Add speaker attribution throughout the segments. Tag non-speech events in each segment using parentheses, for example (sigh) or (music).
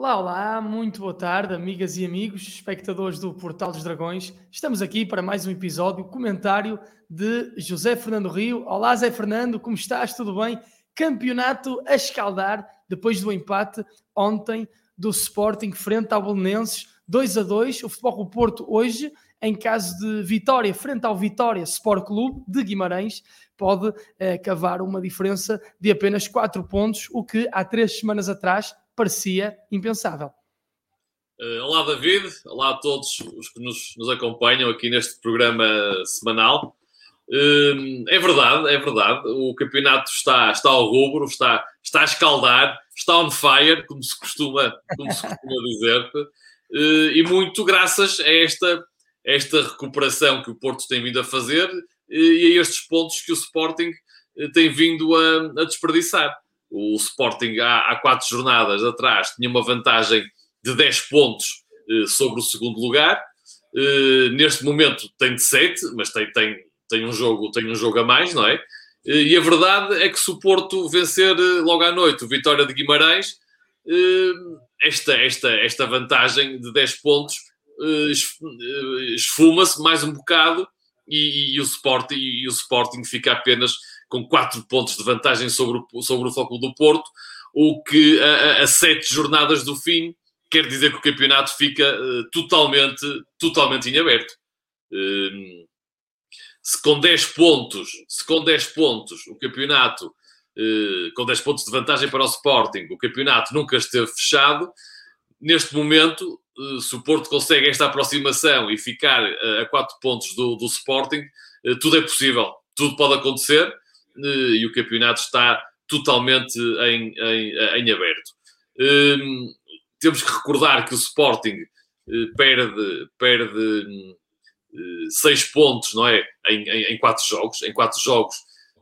Speaker 1: Olá, olá, muito boa tarde, amigas e amigos, espectadores do Portal dos Dragões. Estamos aqui para mais um episódio, comentário de José Fernando Rio. Olá, Zé Fernando, como estás? Tudo bem? Campeonato a escaldar depois do empate ontem do Sporting frente ao Belenenses, 2 a 2. O Futebol do Porto hoje, em caso de vitória frente ao Vitória Sport Clube de Guimarães, pode eh, cavar uma diferença de apenas 4 pontos, o que há três semanas atrás parecia impensável.
Speaker 2: Uh, olá, David. Olá a todos os que nos, nos acompanham aqui neste programa semanal. Uh, é verdade, é verdade. O campeonato está, está ao rubro, está, está a escaldar, está on fire, como se costuma, como se costuma (laughs) dizer. Uh, e muito graças a esta, esta recuperação que o Porto tem vindo a fazer e a estes pontos que o Sporting tem vindo a, a desperdiçar. O Sporting, há, há quatro jornadas atrás, tinha uma vantagem de 10 pontos eh, sobre o segundo lugar. Eh, neste momento tem de 7, mas tem, tem, tem, um jogo, tem um jogo a mais, não é? Eh, e a verdade é que se o Porto vencer logo à noite o Vitória de Guimarães, esta, esta, esta vantagem de 10 pontos esfuma-se mais um bocado e, e, o Sporting, e o Sporting fica apenas com 4 pontos de vantagem sobre o, sobre o Foco do Porto, o que a, a, a sete jornadas do fim quer dizer que o campeonato fica uh, totalmente, totalmente em aberto. Uh, se com 10 pontos, se com 10 pontos o campeonato, uh, com 10 pontos de vantagem para o Sporting, o campeonato nunca esteve fechado, neste momento, eh, se o Porto consegue esta aproximação e ficar a 4 pontos do, do Sporting, tudo é possível, tudo pode acontecer e o campeonato está totalmente em, em, em aberto. Um, temos que recordar que o Sporting uh, perde, perde uh, seis pontos, não é? Em, em, em, quatro jogos. Em quatro jogos,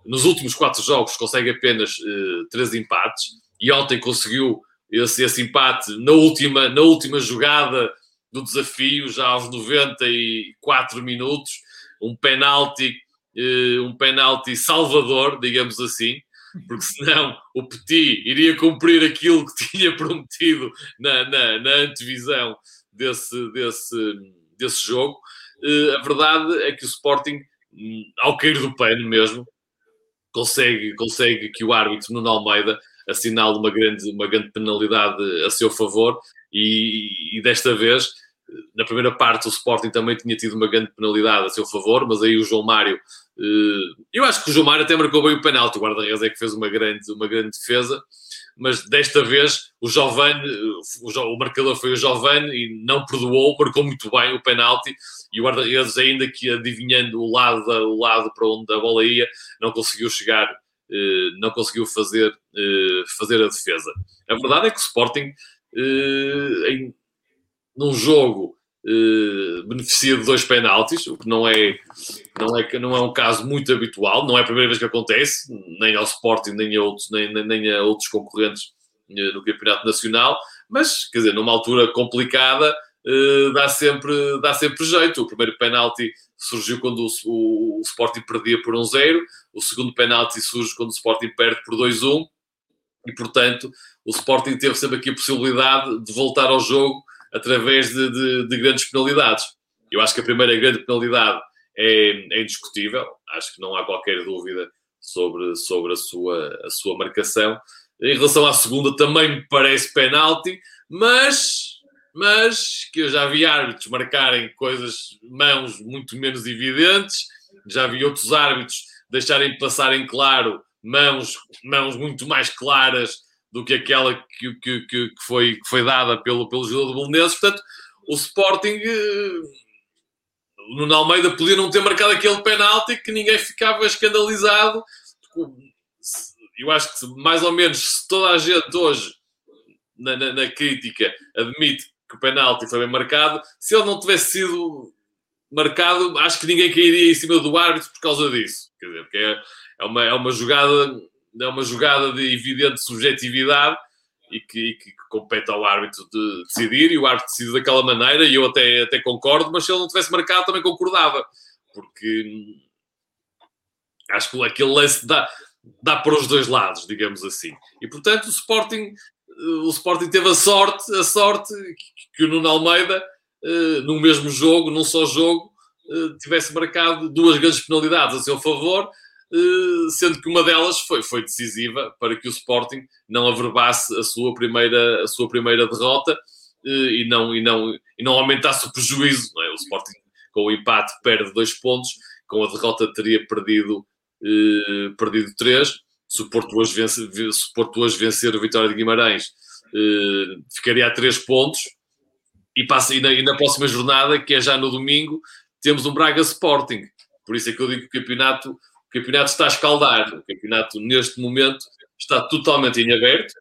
Speaker 2: nos últimos quatro jogos, consegue apenas uh, três empates e ontem conseguiu esse, esse empate na última, na última jogada do desafio, já aos 94 minutos, um penalti um penalti salvador, digamos assim, porque senão o Petit iria cumprir aquilo que (laughs) tinha prometido na, na, na antevisão desse, desse, desse jogo. Uh, a verdade é que o Sporting, um, ao cair do pano mesmo, consegue, consegue que o árbitro Nuno Almeida assinale uma grande, uma grande penalidade a seu favor e, e desta vez na primeira parte o Sporting também tinha tido uma grande penalidade a seu favor, mas aí o João Mário, eh, eu acho que o Mário até marcou bem o penalti, o guarda-redes é que fez uma grande, uma grande defesa, mas desta vez o Giovanni, o, o marcador foi o Giovanni e não perdoou, marcou muito bem o penalti e o guarda-redes ainda que adivinhando o lado, o lado para onde a bola ia, não conseguiu chegar, eh, não conseguiu fazer, eh, fazer a defesa. A verdade é que o Sporting em num jogo eh, beneficia de dois penaltis, o que não é, não, é, não é um caso muito habitual, não é a primeira vez que acontece, nem ao Sporting, nem a outros, nem, nem a outros concorrentes eh, no Campeonato Nacional, mas, quer dizer, numa altura complicada, eh, dá, sempre, dá sempre jeito. O primeiro penalti surgiu quando o, o, o Sporting perdia por 1-0, o segundo penalti surge quando o Sporting perde por 2-1, e, portanto, o Sporting teve sempre aqui a possibilidade de voltar ao jogo através de, de, de, grandes penalidades. Eu acho que a primeira grande penalidade é, é, indiscutível, acho que não há qualquer dúvida sobre, sobre a, sua, a sua marcação. Em relação à segunda, também me parece penalti, mas, mas que eu já vi árbitros marcarem coisas, mãos muito menos evidentes, já vi outros árbitros deixarem passar em claro mãos, mãos muito mais claras do que aquela que, que, que, foi, que foi dada pelo, pelo jogador do Belenenses. Portanto, o Sporting, eh, o Nuno Almeida podia não ter marcado aquele penalti que ninguém ficava escandalizado. Eu acho que mais ou menos se toda a gente hoje na, na, na crítica admite que o penalti foi bem marcado, se ele não tivesse sido marcado, acho que ninguém cairia em cima do árbitro por causa disso. Quer dizer, porque é, é, uma, é uma jogada é uma jogada de evidente subjetividade e que, e que, compete ao árbitro de decidir, e o árbitro decide daquela maneira, e eu até, até concordo, mas se ele não tivesse marcado também concordava, porque hum, acho que aquele lance dá, dá para os dois lados, digamos assim. E portanto o Sporting o Sporting teve a sorte, a sorte que o Nuno Almeida, no mesmo jogo, num só jogo, tivesse marcado duas grandes penalidades a seu favor, sendo que uma delas foi, foi decisiva para que o Sporting não averbasse a sua primeira, a sua primeira derrota e não, e não, e não aumentasse o prejuízo. É? O Sporting, com o empate, perde dois pontos, com a derrota teria perdido, perdido três se o Porto hoje, vence, se Porto hoje vencer a vitória de Guimarães, eh, ficaria a três pontos. E, passa, e na, e, na, próxima jornada, que é já no domingo, temos um Braga Sporting. Por isso é que eu digo que o campeonato, o campeonato está a escaldar. O campeonato, neste momento, está totalmente em aberto.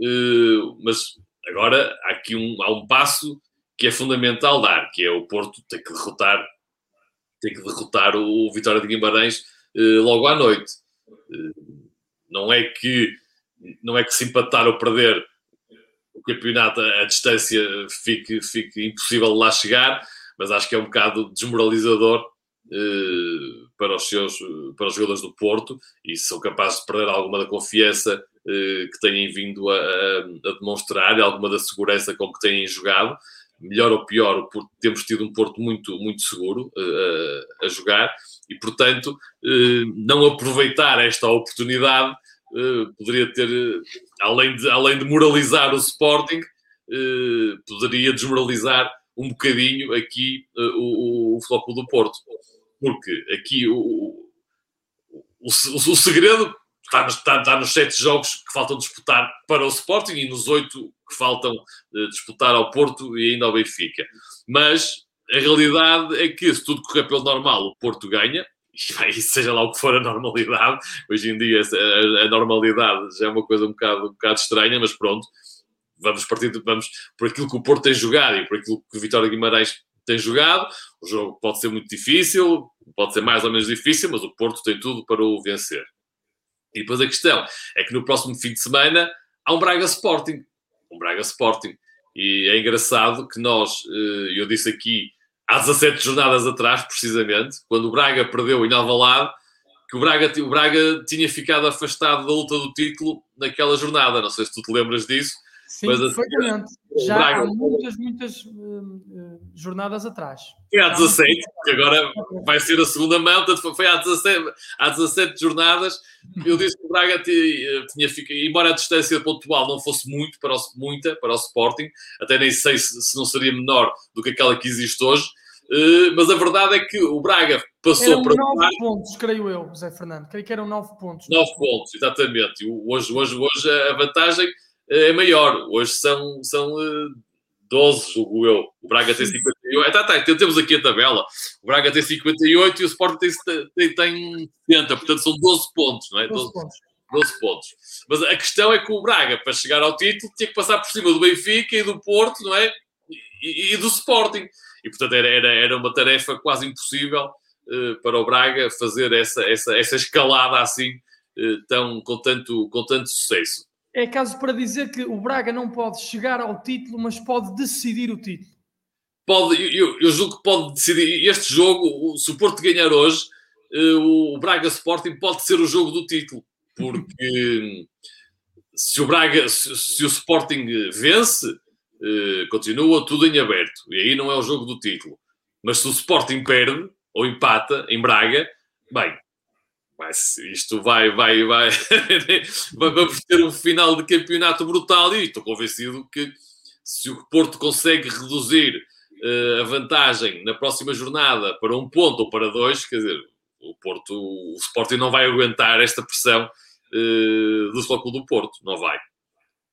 Speaker 2: Eh, mas agora há aqui um, há um passo que é fundamental dar, que é o Porto ter que derrotar, ter que derrotar o, Vitória de Guimarães eh, logo à noite. Não é que não é que se empatar ou perder o campeonato a, distância fique, fique impossível de lá chegar, mas acho que é um bocado desmoralizador eh, para os seus para os jogadores do Porto e são capazes de perder alguma da confiança eh, que têm vindo a, a, a demonstrar, alguma da segurança com que têm jogado melhor ou pior, temos tido um Porto muito, muito seguro uh, a jogar e, portanto, uh, não aproveitar esta oportunidade uh, poderia ter, além, de, além de moralizar o Sporting, poderia desmoralizar um bocadinho aqui o, o, o do Porto. Porque aqui o, o, o, o segredo está está, está nos sete jogos que faltam disputar para o Sporting e nos oito que faltam uh, disputar ao Porto e ainda ao Benfica. Mas a realidade é que, se tudo correr pelo normal, o Porto ganha, (laughs) e seja lá o que for a normalidade, hoje em dia a, a, normalidade já é uma coisa um bocado, um bocado estranha, mas pronto, vamos partir, de, vamos por aquilo que o Porto tem jogado e por aquilo que o Vitória Guimarães tem jogado. O jogo pode ser muito difícil, pode ser mais ou menos difícil, mas o Porto tem tudo para o vencer. E depois a questão é que no próximo fim de semana há um Braga Sporting. Um Braga Sporting. E é engraçado que nós, eh, eu disse aqui há 17 jornadas atrás, precisamente, quando o Braga perdeu em Alvalade, que o Braga, o Braga tinha ficado afastado da luta do título naquela jornada. Não sei se tu te lembras disso.
Speaker 1: Sim, mas, perfeitamente. Já Braga, há muitas, muitas uh, jornadas atrás.
Speaker 2: Foi há 17, que agora vai ser a segunda mão, portanto foi há 17, há 17 jornadas. Eu disse que o Braga tinha, tinha ficado, embora a distância pontual não fosse muito para o, muita para o Sporting, até nem sei se, se não seria menor do que aquela que existe hoje, uh, mas a verdade é que o Braga passou
Speaker 1: eram para. 9 pontos, creio eu, José Fernando. Creio que eram 9 pontos.
Speaker 2: 9 pontos, exatamente. Hoje, hoje, hoje a vantagem é maior. Hoje são, são 12, eh, julgo eu. O Braga tem 58. Ah, tá, tá, temos aqui a tabela. O Braga tem 58 e o Sporting tem, tem, tem 70. Portanto, são 12 pontos, não é? 12, 12 pontos. 12 pontos. Mas a questão é que o Braga, para chegar ao título, tinha que passar por cima do Benfica e do Porto, não é? E, e do Sporting. E, portanto, era, era, era uma tarefa quase impossível uh, para o Braga fazer essa, essa, essa escalada assim, uh, tão, com, tanto, com tanto sucesso
Speaker 1: é caso para dizer que o Braga não pode chegar ao título, mas pode decidir o título.
Speaker 2: Pode, eu, eu julgo que pode decidir. Este jogo, se o Porto ganhar hoje, eh, o Braga Sporting pode ser o jogo do título, porque (laughs) se o Braga, se, se o Sporting vence, eh, continua tudo em aberto e aí não é o jogo do título. Mas se o Sporting perde ou empata em Braga, bem, isto vai, vai, vai. (laughs) Vamos ter um final de campeonato brutal e estou convencido que se o Porto consegue reduzir uh, a vantagem na próxima jornada para um ponto ou para dois, quer dizer, o Porto, o Sporting não vai aguentar esta pressão uh, do Futebol do Porto, não vai.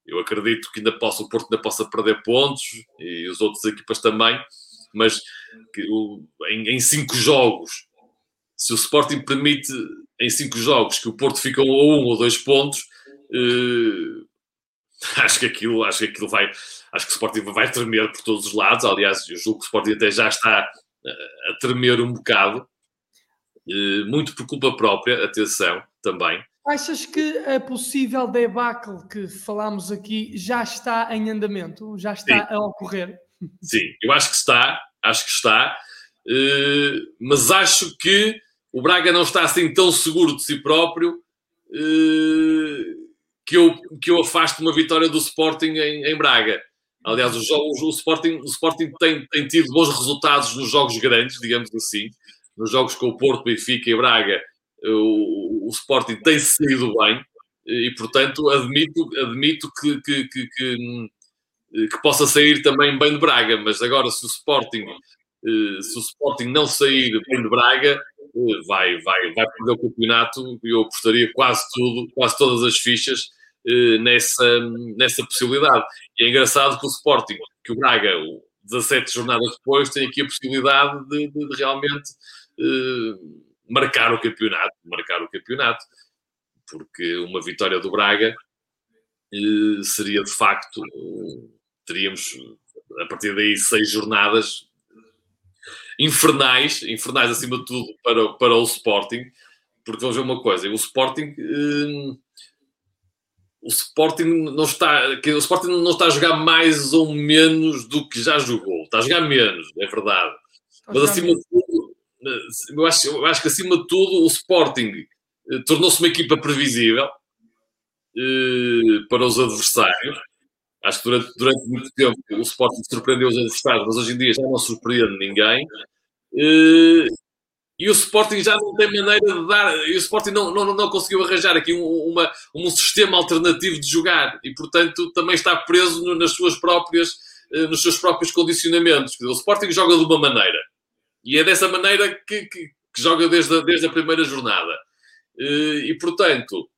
Speaker 2: Eu acredito que ainda possa, o Porto ainda possa perder pontos e as outras equipas também, mas que, o, em, em cinco jogos se o Sporting permite em cinco jogos que o Porto fica a um ou dois pontos, uh, (laughs) acho que aquilo, acho que aquilo vai, acho que o Sporting vai tremer por todos os lados. Aliás, eu julgo que o Sporting até já está a tremer um bocado, uh, muito por culpa própria, atenção também.
Speaker 1: Achas que a possível debacle que falámos aqui já está em andamento? Já está Sim. a ocorrer?
Speaker 2: Sim, eu acho que está, acho que está, mas acho que o Braga não está assim tão seguro de si próprio uh, que eu, que eu afaste uma vitória do Sporting em, em Braga. Aliás, os jogos, o Sporting, o Sporting tem, tem tido bons resultados nos jogos grandes, digamos assim. Nos jogos com o Porto, Benfica e Braga, o, o Sporting tem saído bem e, portanto, admito, admito que, que, que, que, que possa sair também bem de Braga. Mas agora, se o Sporting, eh, se o Sporting não sair bem de Braga, eh, vai, vai, vai perder o campeonato e eu apostaria quase tudo, quase todas as fichas eh, nessa, nessa possibilidade. E é engraçado que o Sporting, que o Braga, 17 jornadas depois, tem aqui a possibilidade de, de, de realmente uh, marcar o campeonato, marcar o campeonato, porque uma vitória do Braga uh, seria de facto, teríamos a partir daí seis jornadas infernais, infernais acima de tudo para, para o Sporting, porque vamos ver uma coisa, o Sporting o Sporting não está, que o Sporting não está a jogar mais ou menos do que já jogou. Está a jogar menos, é verdade. Mas acima de tudo, eu acho, eu acho que acima de tudo o Sporting eh, tornou-se uma equipa previsível eh, para os adversários. Acho que durante, durante muito tempo o Sporting surpreendeu os adversários, mas hoje em dia já não surpreende ninguém. Eh, e o Sporting já não tem maneira de dar, e o Sporting não, não, não conseguiu arranjar aqui um, uma, um sistema alternativo de jogar e, portanto, também está preso nas suas próprias, eh, nos seus próprios condicionamentos. O Sporting joga de uma maneira e é dessa maneira que, que, que joga desde a, desde a primeira jornada. Eh, e, portanto,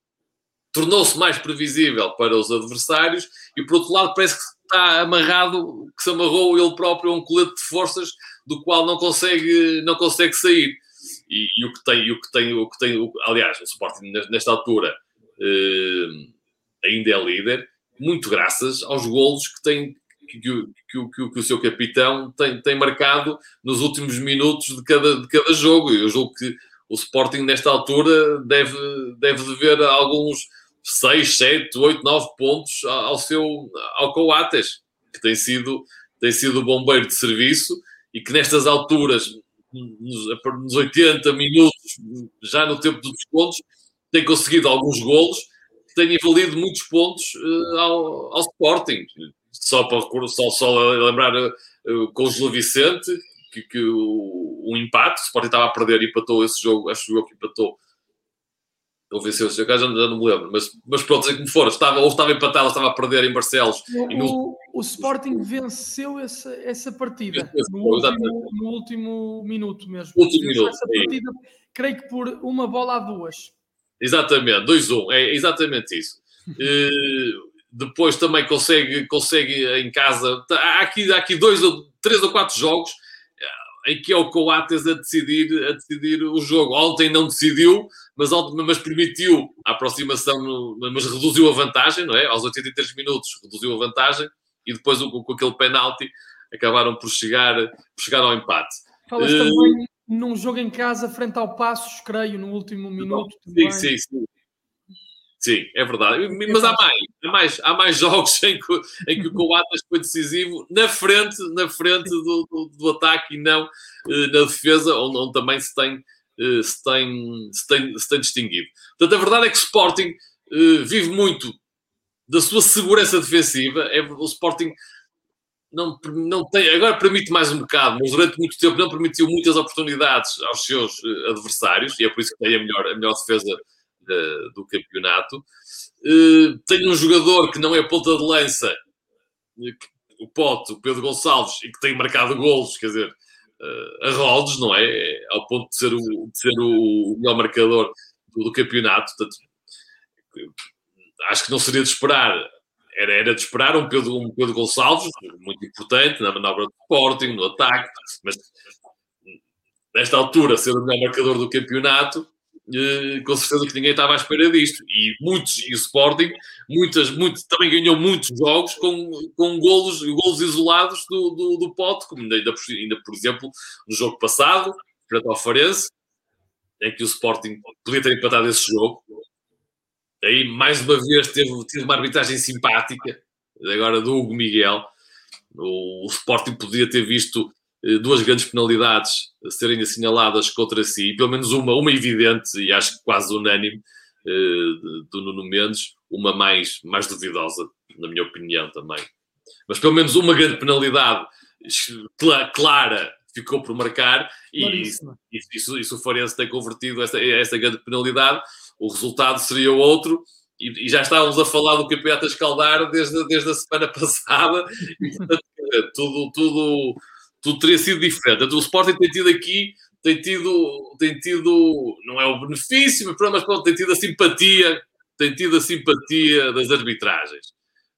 Speaker 2: tornou-se mais previsível para os adversários e, por outro lado, parece que está amarrado, que se amarrou ele próprio a um colete de forças do qual não consegue, não consegue sair. E, e, o que tem, o que tem, o que tem, o, aliás, o Sporting nesta altura eh, ainda é líder, muito graças aos golos que tem que, que, que, que, o seu capitão tem, tem marcado nos últimos minutos de cada, de cada jogo. Eu julgo que o Sporting nesta altura deve, deve dever alguns 6, 7, 8, 9 pontos ao seu ao Coates, que tem sido, tem sido bombeiro de serviço e que nestas alturas nos, nos 80 minutos, já no tempo dos descontos, tem conseguido alguns golos têm valido muitos pontos uh, ao, ao Sporting. Só para só, só lembrar uh, com o Gil Vicente, que, que o, o, empate, o Sporting estava a perder e empatou esse jogo, acho que o jogo que empatou ou venceu o seu caso, já, não me lembro, mas, mas pronto, seja como for, estava, ou estava empatado, ou estava a perder em Barcelos.
Speaker 1: O, no... o Sporting venceu essa, essa partida no, último, no, último, minuto mesmo.
Speaker 2: Último minuto,
Speaker 1: essa partida, creio que por uma bola a duas.
Speaker 2: Exatamente, 2-1, um, é exatamente isso. uh, (laughs) depois também consegue, consegue em casa. Há aqui, há aqui dois, três ou quatro jogos em que é o Coates a decidir, a decidir o jogo. Ontem não decidiu, mas, ontem, mas permitiu a aproximação, no, mas reduziu a vantagem, não é? Aos 83 minutos reduziu a vantagem e depois com, aquele penalti acabaram por chegar, por chegar ao empate.
Speaker 1: Falas uh, também num jogo em casa frente ao Passos, creio, no último minuto.
Speaker 2: Sim, sim, sim. Sim, é verdade. Mas há mais, há mais, há mais jogos (laughs) em que, em que o Coates foi decisivo na frente, na frente do, do, do ataque e não uh, na defesa, onde, onde, também se tem, uh, se, tem, se, tem, se tem distinguido. Portanto, a verdade é que o Sporting uh, vive muito da sua segurança defensiva. É, o Sporting não, não tem, agora permite mais um bocado, mas durante muito tempo não permitiu muitas oportunidades aos seus adversários, e é por isso que tem a melhor, a melhor defesa do campeonato. Uh, tenho um jogador que não é ponta de lança, o Pote, o Pedro Gonçalves, e que tem marcado golos, quer dizer, uh, a rodos, não é? é? Ao ponto de ser o, de ser o melhor marcador do, do campeonato. Portanto, acho que não seria de esperar. Era, era de esperar um Pedro, um Pedro Gonçalves, muito importante na manobra do Sporting, no ataque, mas nesta altura, ser o melhor marcador do campeonato, com certeza que ninguém estava à espera disto. E muitos, e o Sporting, muitas, muito, também ganhou muitos jogos com, com golos, golos isolados do, do, do pote, como ainda, ainda, por exemplo, no jogo passado, frente ao Farense, em que o Sporting podia ter empatado esse jogo. Aí, mais uma vez, teve, teve uma arbitragem simpática, agora do Hugo Miguel. O, o Sporting podia ter visto eh, duas grandes penalidades serem assinaladas contra si, pelo menos uma, uma evidente e acho que quase unânime, eh, do Nuno Mendes. uma mais, mais duvidosa, na minha opinião também. Mas pelo menos uma grande penalidade clara ficou por marcar e, e, se o Farense tem convertido essa, essa grande penalidade, o resultado seria outro e, e, já estávamos a falar do campeonato a escaldar desde, desde a semana (laughs) passada e, portanto, tudo, tudo, tudo teria sido diferente. o Sporting tem tido aqui tem tido, tem tido, não é o benefício, mas pronto, tem tido a simpatia, tem tido a simpatia das arbitragens.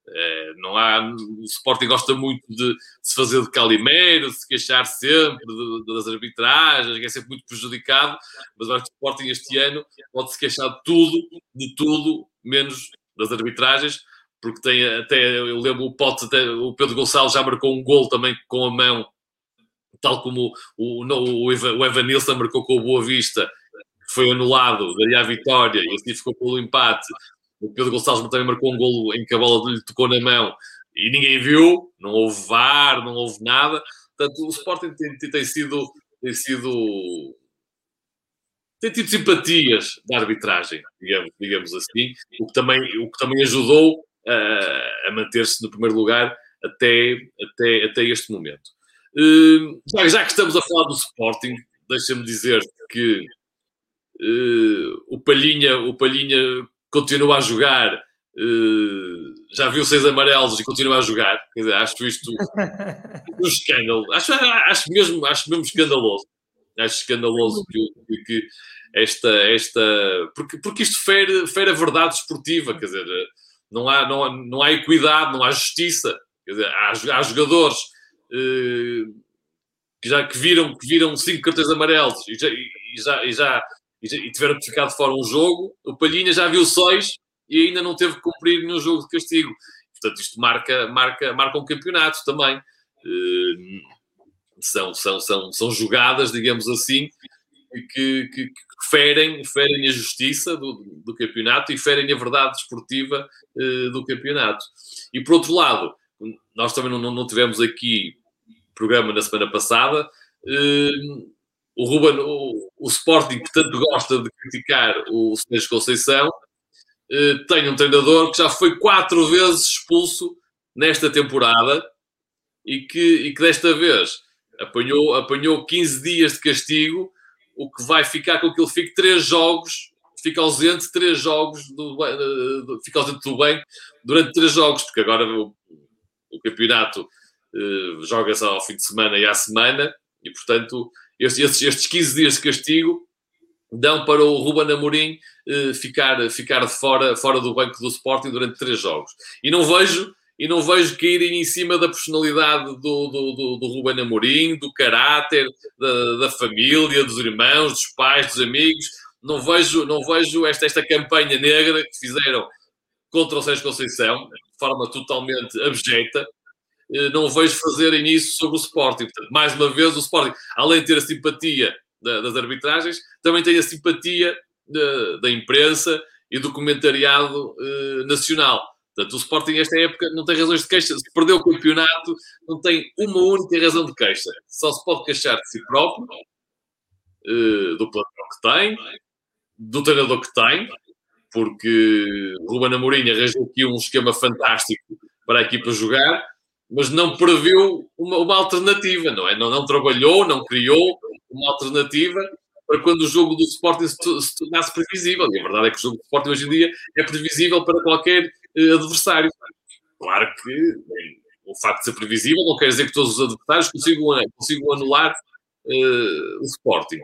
Speaker 2: É, não há, o Sporting gosta muito de, se fazer de calimero, de se queixar sempre de, de, das arbitragens, que é sempre muito prejudicado, mas acho que o Sporting este ano pode se queixar de tudo, de tudo, menos das arbitragens, porque tem até, eu lembro o Pote, até, o Pedro Gonçalves já marcou um gol também com a mão tal como o, o, o Evan Nilsson marcou com o Boa Vista, foi anulado, daria a vitória e assim ficou pelo empate. O Pedro Gonçalves também marcou um golo em que a bola lhe tocou na mão e ninguém viu, não houve VAR, não houve nada. Portanto, o Sporting tem, tem, sido, tem sido tem tido simpatias da arbitragem, digamos, digamos assim, o que também, o que também ajudou uh, a manter-se no primeiro lugar até, até, até este momento. Uh, já, já, que estamos a falar do Sporting, deixa-me dizer que uh, o, Palhinha, o Palhinha continua a jogar, uh, já viu seis amarelos e continua a jogar. Quer dizer, acho isto um (laughs) escândalo. Acho, acho, mesmo, acho mesmo escandaloso. Acho escandaloso que, que esta. esta porque, porque isto fere, fere a verdade esportiva, quer dizer, não há, não, há, não há equidade, não há justiça. Quer dizer, há, há jogadores que já que viram, que viram cinco cartões amarelos e já, e já, e já, e tiveram que ficar de fora um jogo, o Palhinha já viu seis e ainda não teve que cumprir nenhum jogo de castigo. Portanto, isto marca, marca, marca um campeonato também. Uh, são, são, são, são jogadas, digamos assim, que, que, que, ferem, ferem a justiça do, do campeonato e ferem a verdade esportiva uh, do campeonato. E por outro lado, nós também não, não tivemos aqui programa na semana passada. Uh, o Ruben, o, o, Sporting, que tanto gosta de criticar o Sérgio Conceição, uh, tem um treinador que já foi quatro vezes expulso nesta temporada e que, e que desta vez apanhou, apanhou 15 dias de castigo, o que vai ficar com que ele fique três jogos, fica ausente três jogos, do, fica ausente do bem durante três jogos, porque agora o, o campeonato joga-se ao fim de semana e à semana, e portanto, estes, estes 15 dias de castigo dão para o Ruben Amorim uh, ficar, ficar fora, fora do banco do Sporting durante três jogos. E não vejo e não vejo caírem em cima da personalidade do, do, do, do Ruben Amorim, do caráter, da, da, família, dos irmãos, dos pais, dos amigos. Não vejo, não vejo esta, esta campanha negra que fizeram contra o Sérgio Conceição, de forma totalmente abjeta, eh, não vejo fazerem isso sobre o Sporting. Portanto, mais uma vez, o Sporting, além de ter a simpatia das arbitragens, também tem a simpatia da, da imprensa e do comentariado eh, nacional. Portanto, o Sporting, esta época, não tem razões de queixa. Se perdeu o campeonato, não tem uma única razão de queixa. Só se pode queixar de si próprio, eh, do plantel que tem, do treinador que tem, porque Ruben Amorim arranjou aqui um esquema fantástico para a equipa jogar, mas não previu uma, uma alternativa, não é? Não, não, trabalhou, não criou uma alternativa para quando o jogo do Sporting se, se tornasse previsível. E a verdade é que o jogo do Sporting hoje em dia é previsível para qualquer uh, adversário. Claro que bem, o facto de ser previsível não quer dizer que todos os adversários consigam, consigam anular uh, o Sporting.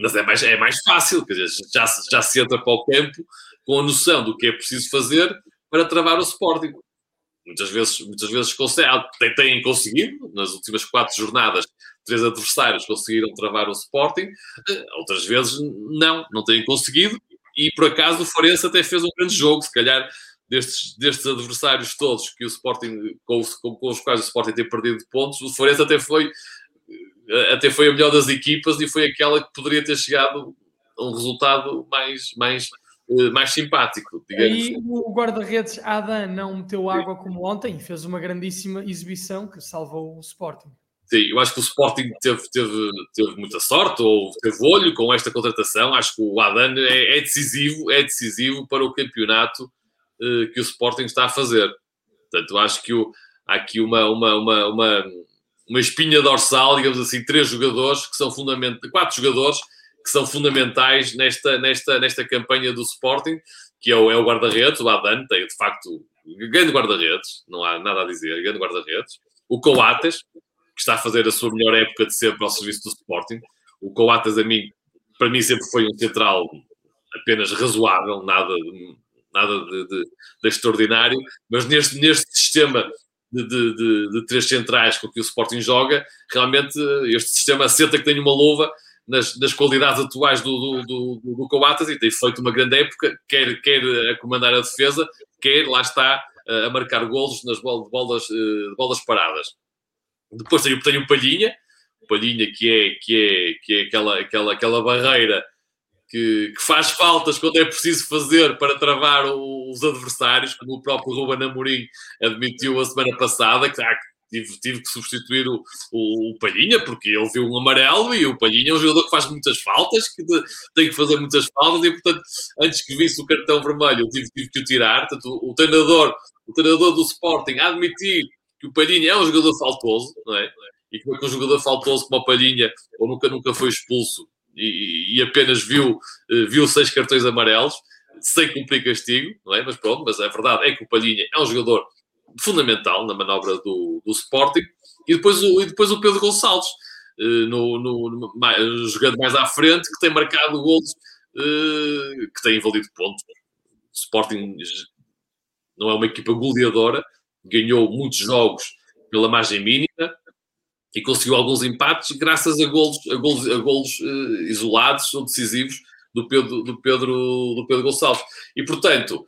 Speaker 2: Mas é mais, é mais fácil, quer dizer, já, já se entra para o campo com a noção do que é preciso fazer para travar o Sporting muitas vezes, muitas vezes têm, conseguido, nas últimas quatro jornadas, três adversários conseguiram travar o Sporting, eh, outras vezes não, não têm conseguido, e por acaso o Forense até fez um grande jogo, se calhar destes, destes adversários todos que o Sporting, com, com, com os quais o Sporting tem perdido pontos, o Forense até foi eh, até foi a melhor das equipas e foi aquela que poderia ter chegado a um resultado mais, mais mais simpático, digamos.
Speaker 1: E o guarda-redes Adam não meteu água como ontem, fez uma grandíssima exibição que salvou o Sporting.
Speaker 2: Sim, eu acho que o Sporting teve, teve, teve muita sorte ou teve olho com esta contratação. Acho que o Adan é, é, decisivo, é decisivo para o campeonato uh, que o Sporting está a fazer. Portanto, acho que o, há aqui uma, uma, uma, uma, uma espinha dorsal, digamos assim, três jogadores que são fundamentais, quatro jogadores que são fundamentais nesta, nesta, nesta campanha do Sporting, que é o, é o guarda-redes, o Adan, tem de facto grande guarda-redes, não há nada a dizer, grande guarda-redes. O Coates, que está a fazer a sua melhor época de sempre ao serviço do Sporting. O Coates, a mim, para mim, sempre foi um central apenas razoável, nada, nada de, de, de extraordinário, mas neste, neste sistema de, de, de, três centrais com que o Sporting joga, realmente este sistema assenta que tem uma luva nas, nas qualidades atuais do, do, do, do Coates e tem feito uma grande época, quer, quer a comandar a defesa, quer, lá está, a marcar golos nas bolas, eh, bolas paradas. Depois tem, o Palhinha, Palhinha que é, que é, que é aquela, aquela, aquela barreira que, que, faz faltas quando é preciso fazer para travar os adversários, como o próprio Ruben Amorim admitiu a semana passada, que, ah, tive, tive que substituir o, o, o, Palhinha, porque ele viu um amarelo e o Palhinha é um jogador que faz muitas faltas, que de, tem que fazer muitas faltas, e portanto, antes que visse o cartão vermelho, eu tive, tive que o tirar. Portanto, o, o, treinador, o treinador do Sporting a admitir que o Palhinha é um jogador faltoso, não é? E que um jogador faltoso como o Palhinha, ou nunca, nunca foi expulso, e, e apenas viu, eh, viu seis cartões amarelos, sem cumprir castigo, não é? Mas pronto, mas a verdade é que o Palhinha é um jogador fundamental na manobra do, do Sporting, e depois o, e depois o Pedro Gonçalves, eh, no, no, no, jogando mais à frente, que tem marcado gols, eh, que tem invalido pontos. O Sporting não é uma equipa goleadora, ganhou muitos jogos pela margem mínima, e conseguiu alguns empates graças a golos, a golos, a golos uh, isolados ou decisivos do Pedro, do, Pedro, do Pedro Gonçalves. E, portanto,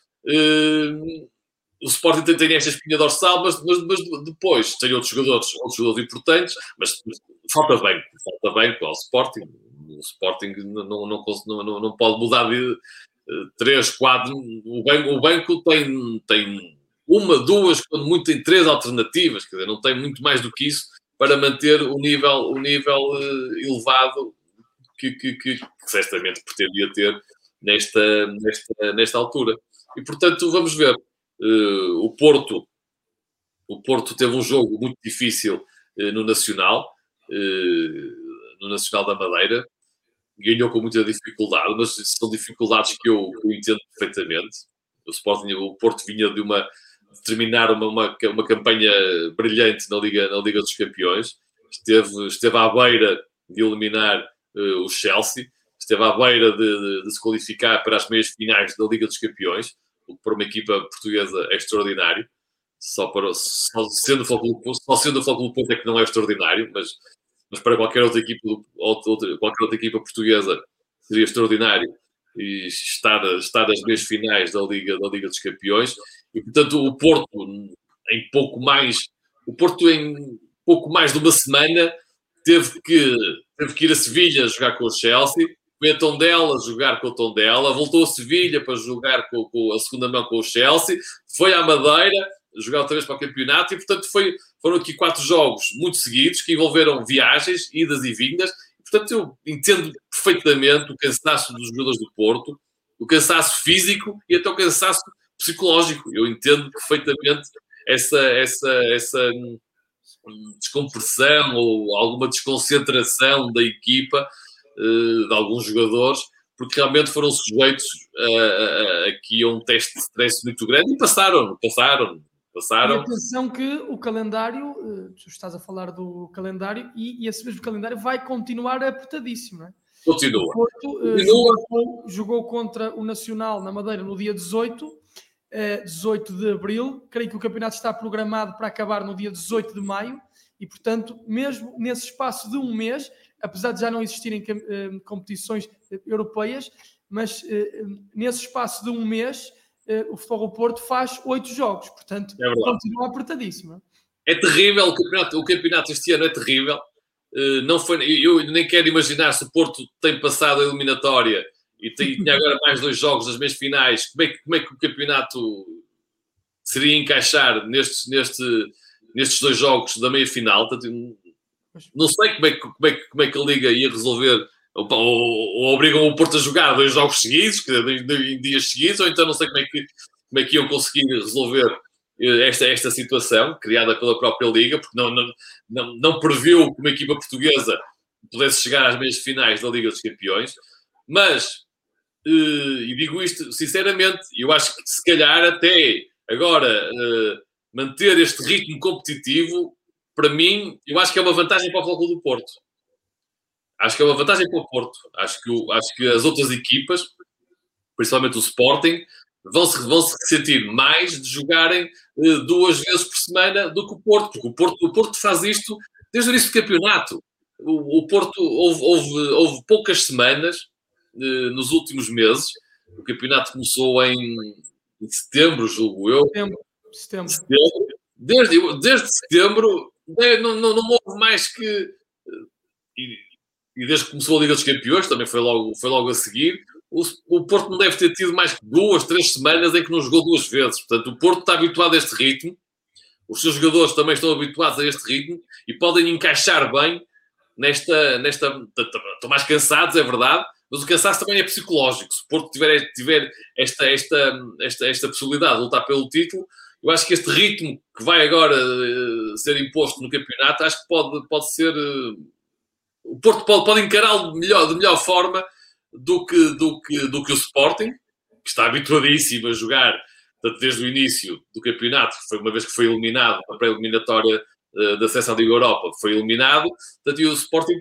Speaker 2: o Sporting tem, tem esta espinha dorsal, mas, mas, mas, depois tem outros jogadores, outros jogadores importantes, mas, mas falta bem, falta bem para o Sporting. O Sporting não, não, não, não pode mudar de uh, três, quatro. O banco, o banco tem, tem uma, duas, quando muito tem três alternativas, quer dizer, não tem muito mais do que isso para manter o nível, o nível uh, elevado que, que, que, que, certamente pretendia ter nesta, nesta, nesta altura. E, portanto, vamos ver. Uh, o Porto o Porto teve um jogo muito difícil uh, no Nacional, no Nacional da Madeira, ganhou com muita dificuldade, mas são dificuldades que eu, eu entendo perfeitamente. O, Sporting, o Porto vinha de uma terminar uma, uma, uma, campanha brilhante na Liga, na Liga dos Campeões. Esteve, esteve à beira de eliminar o Chelsea, esteve à beira de, de, de, se qualificar para as meias finais da Liga dos Campeões, para uma equipa portuguesa é extraordinário. Só, para, só sendo o Flóculo só sendo o Flóculo Porto é que não é extraordinário, mas, mas para qualquer outra equipa, outra, qualquer outra equipa portuguesa seria extraordinário e estar, estar nas meias finais da Liga, da Liga dos Campeões e, portanto, o Porto, em pouco mais, o Porto, em pouco mais de uma semana, teve que, teve que ir a Sevilha jogar com o Chelsea, foi a Tondela jogar com o Tondela, voltou a Sevilha para jogar com, com, a segunda mão com o Chelsea, foi à Madeira jogar outra vez para o campeonato e, portanto, foi, foram aqui quatro jogos muito seguidos que envolveram viagens, idas e vindas. portanto, eu entendo perfeitamente o cansaço dos jogadores do Porto, o cansaço físico e até o cansaço psicológico. Eu entendo perfeitamente essa, essa, essa hum, descompressão ou alguma desconcentração da equipa, de alguns jogadores, porque realmente foram sujeitos a, a, aqui a um teste de stress muito grande e passaram, passaram, passaram.
Speaker 1: E atenção que o calendário, eh, tu estás a falar do calendário e, e esse mesmo calendário vai continuar apertadíssimo, não é?
Speaker 2: Continua.
Speaker 1: O Porto, uh, Continua. Jogou, jogou, contra o Nacional na Madeira no dia 18 18 de abril. Creio que o campeonato está programado para acabar no dia 18 de maio e, portanto, mesmo nesse espaço de um mês, apesar de já não existirem eh, competições europeias, mas eh, nesse espaço de um mês, eh, o Futebol Porto faz oito jogos, portanto, é continua apertadíssimo.
Speaker 2: É terrível, o campeonato, o campeonato este ano é terrível. Não foi, eu nem quero imaginar se o Porto tem passado a eliminatória e tinha agora mais dois jogos nas meias finais, como é, que, como é que o campeonato seria encaixar nestes, neste, nestes dois jogos da meia final? Não sei como é, que, como, é como é que a Liga ia resolver, ou, ou, ou obrigam o Porto a jogar dois jogos seguidos, em dias seguidos, ou então não sei como é que, como é que iam conseguir resolver eh, esta, esta situação, criada pela própria Liga, porque não, não, não, não previu que uma equipa portuguesa pudesse chegar às meias finais da Liga dos Campeões, mas, eh, e digo isto sinceramente, eu acho que se calhar até agora manter este ritmo competitivo, para mim, eu acho que é uma vantagem para o Futebol do Porto. Acho que é uma vantagem para o Porto. Acho que, acho que as outras equipas, principalmente o Sporting, vão se, vão -se sentir mais de jogarem uh, duas vezes por semana do que o Porto, porque o Porto, o Porto faz isto desde o início do campeonato. O, o Porto houve, houve, houve, poucas semanas uh, nos últimos meses. O campeonato começou em, em setembro, julgo eu.
Speaker 1: Setembro. setembro.
Speaker 2: setembro. Desde, desde setembro não, não, não houve mais que. Eh, e, e desde que começou a Liga dos Campeões, também foi logo, foi logo a seguir, o, o, Porto não deve ter tido mais que duas, três semanas em que não jogou duas vezes. Portanto, o Porto está habituado a este ritmo, os seus jogadores também estão habituados a este ritmo e podem encaixar bem nesta. nesta estão mais cansados, é verdade, mas o cansaço também é psicológico. Se o Porto tiver, tiver esta, esta, esta, esta possibilidade de lutar pelo título, eu acho que este ritmo que vai agora uh, ser imposto no campeonato, acho que pode, pode ser. Uh, o Porto pode, pode encará-lo melhor, de melhor forma do que, do, que, do que o Sporting, que está habituadíssimo a jogar desde o início do campeonato, foi uma vez que foi eliminado na pré-eliminatória uh, da Seleção da Europa, foi eliminado, portanto, e o Sporting,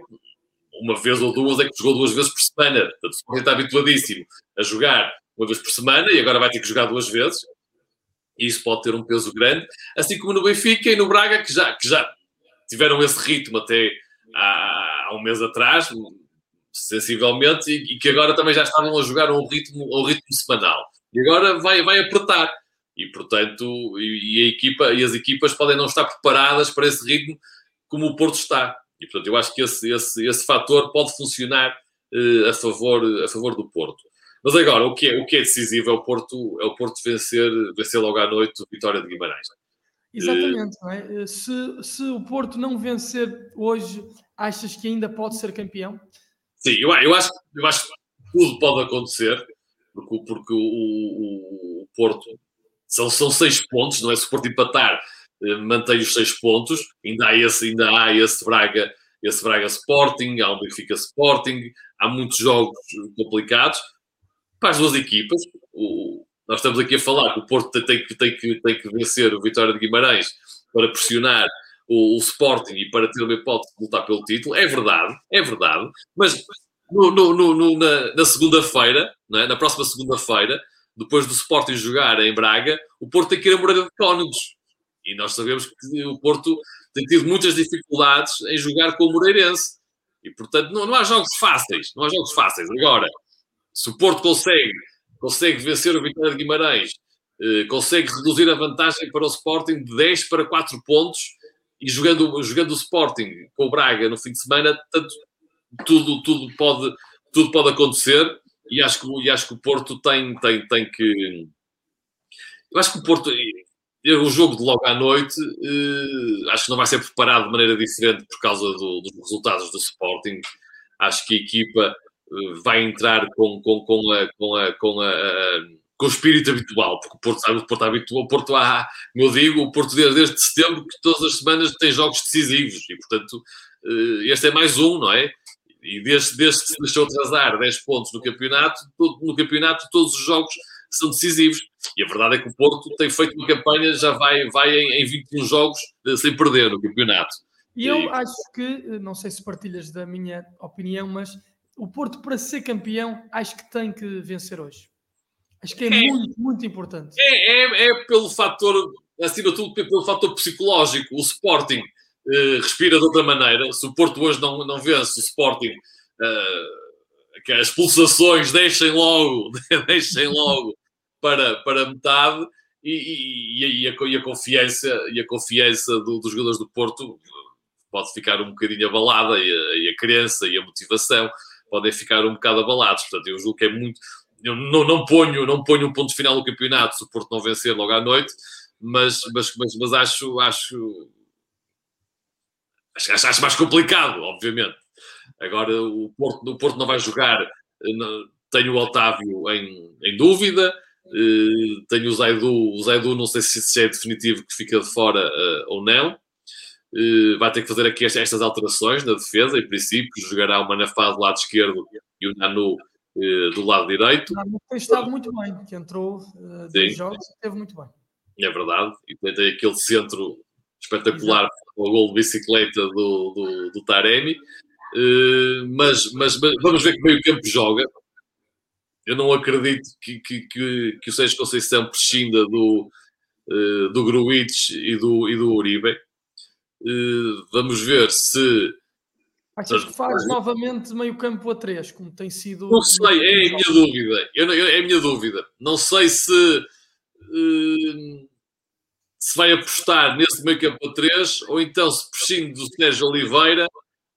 Speaker 2: uma vez ou duas, é que jogou duas vezes por semana. Portanto, o Sporting está habituadíssimo a jogar uma vez por semana e agora vai ter que jogar duas vezes. E isso pode ter um peso grande, assim como no Benfica e no Braga, que já, que já tiveram esse ritmo até há, há um mês atrás, sensivelmente, e, e, que agora também já estavam a jogar um ritmo, um ritmo semanal. E agora vai, vai apertar. E, portanto, e, e, a equipa, e as equipas podem não estar preparadas para esse ritmo como o Porto está. E, portanto, eu acho que esse, esse, esse fator pode funcionar uh, a, favor, a favor do Porto. Mas agora, o que é, o que é decisivo é o Porto, é o Porto vencer, vencer logo à noite Vitória de Guimarães.
Speaker 1: Exatamente, uh, não é? Se, se o Porto não vencer hoje, achas que ainda pode ser campeão?
Speaker 2: Sim, eu, eu, acho, eu acho que tudo pode acontecer, porque, porque o, o, o Porto são, são seis pontos, não é? Se o Porto empatar, eh, mantém os seis pontos, ainda há esse, ainda há esse Braga, esse Braga Sporting, há um Benfica Sporting, há muitos jogos complicados para as duas equipas. O, nós estamos aqui a falar que o Porto tem, tem, tem, que, tem que vencer o Vitória de Guimarães para pressionar o, o, Sporting e para ter uma hipótese de lutar pelo título. É verdade, é verdade. Mas no, no, no, na, na segunda-feira, é? na próxima segunda-feira, depois do Sporting jogar em Braga, o Porto tem que ir a Moreira de Cónegos. E nós sabemos que o Porto tem tido muitas dificuldades em jogar com o Moreirense. E, portanto, não, não há jogos fáceis. Não há jogos fáceis. Agora, se o Porto consegue, consegue vencer o Vitória de Guimarães, eh, consegue reduzir a vantagem para o Sporting de 10 para 4 pontos, e jogando, jogando o Sporting com o Braga no fim de semana, tanto, tudo, tudo, pode, tudo pode acontecer e acho que, e acho que o Porto tem, tem, tem que. Eu acho que o Porto, o jogo de logo à noite, eh, acho que não vai ser preparado de maneira diferente por causa do, dos resultados do Sporting. Acho que a equipa eh, vai entrar com, com, com, a, com, a, com a, com o espírito habitual, porque o Porto sabe o Porto habitual, o Porto há, como eu digo, o Porto desde setembro que todas as semanas tem jogos decisivos e, portanto, eh, este é mais um, não é? E desde, desde que se deixou atrasar 10 pontos no campeonato, no campeonato todos os jogos são decisivos. E a verdade é que o Porto tem feito uma campanha, já vai, vai em, em 21 jogos eh, sem perder no campeonato.
Speaker 1: E eu e... acho que, eh, não sei se partilhas da minha opinião, mas o Porto, para ser campeão, acho que tem que vencer hoje. Acho que é, é muito, muito importante.
Speaker 2: É, é, é, pelo fator, acima de tudo, pelo fator psicológico. O Sporting uh, respira de outra maneira. Se o Porto hoje não, não vence, o Sporting, uh, que as pulsações deixem logo, (laughs) deixem logo para, para metade. E, e, e, a, e, a, confiança, e a confiança do, dos jogadores do Porto pode ficar um bocadinho abalada e a, e a crença e a motivação podem ficar um bocado abalados. Portanto, eu julgo que é muito, eu não, não, ponho, não ponho um ponto final no campeonato se o Porto não vencer logo à noite, mas, mas, mas, mas acho, acho, acho, acho mais complicado, obviamente. Agora o Porto, o Porto não vai jogar, tenho o Otávio em, em dúvida, Uh, tenho o Zaidu, o Zaidu não sei se, é definitivo que fica de fora uh, ou não. Uh, vai ter que fazer aqui estas alterações na defesa, em princípio, jogará o Manafá do lado esquerdo e o Nanu do lado direito.
Speaker 1: Nanu tem estado muito bem, que entrou uh, dois jogos e esteve muito bem.
Speaker 2: É verdade, e tem aquele centro espetacular Exato. o gol de bicicleta do, do, do Taremi. mas, mas, mas, vamos ver que meio campo joga eu não acredito que, que, que, que o Sérgio Conceição prescinda do, uh, do Gruitch e do, e do Uribe. Uh, vamos ver se.
Speaker 1: Achas que faz novamente meio campo a três, como tem sido.
Speaker 2: Não sei, é a minha dúvida. Eu, eu, é a minha dúvida. Não sei se. Uh, se vai apostar nesse meio campo a três ou então se prescinde do Sérgio Oliveira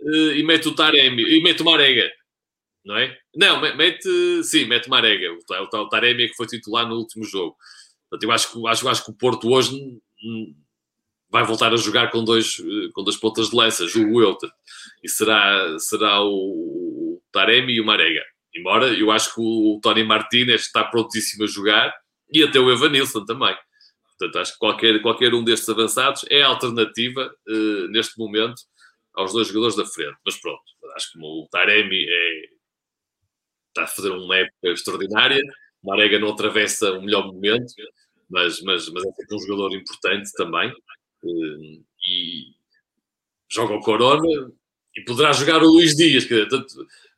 Speaker 2: e mete o Taremi e mete o Marega não é? Não, mete, sim, mete Marega, o, o Taremi é que foi titular no último jogo. Portanto, eu acho que, acho, acho que o Porto hoje vai voltar a jogar com dois, com dois pontas de lança, julgo eu. E será, será o, Taremi e o Marega. Embora eu acho que o, Tony Martinez está prontíssimo a jogar e até o Evanilson também. Portanto, acho que qualquer, qualquer um destes avançados é alternativa uh, neste momento aos dois jogadores da frente. Mas pronto, acho que o Taremi é, está a fazer uma época extraordinária. O Marega não atravessa o melhor momento, mas, mas, mas é um jogador importante também. Eh, e joga o Corona e poderá jogar o Luís Dias.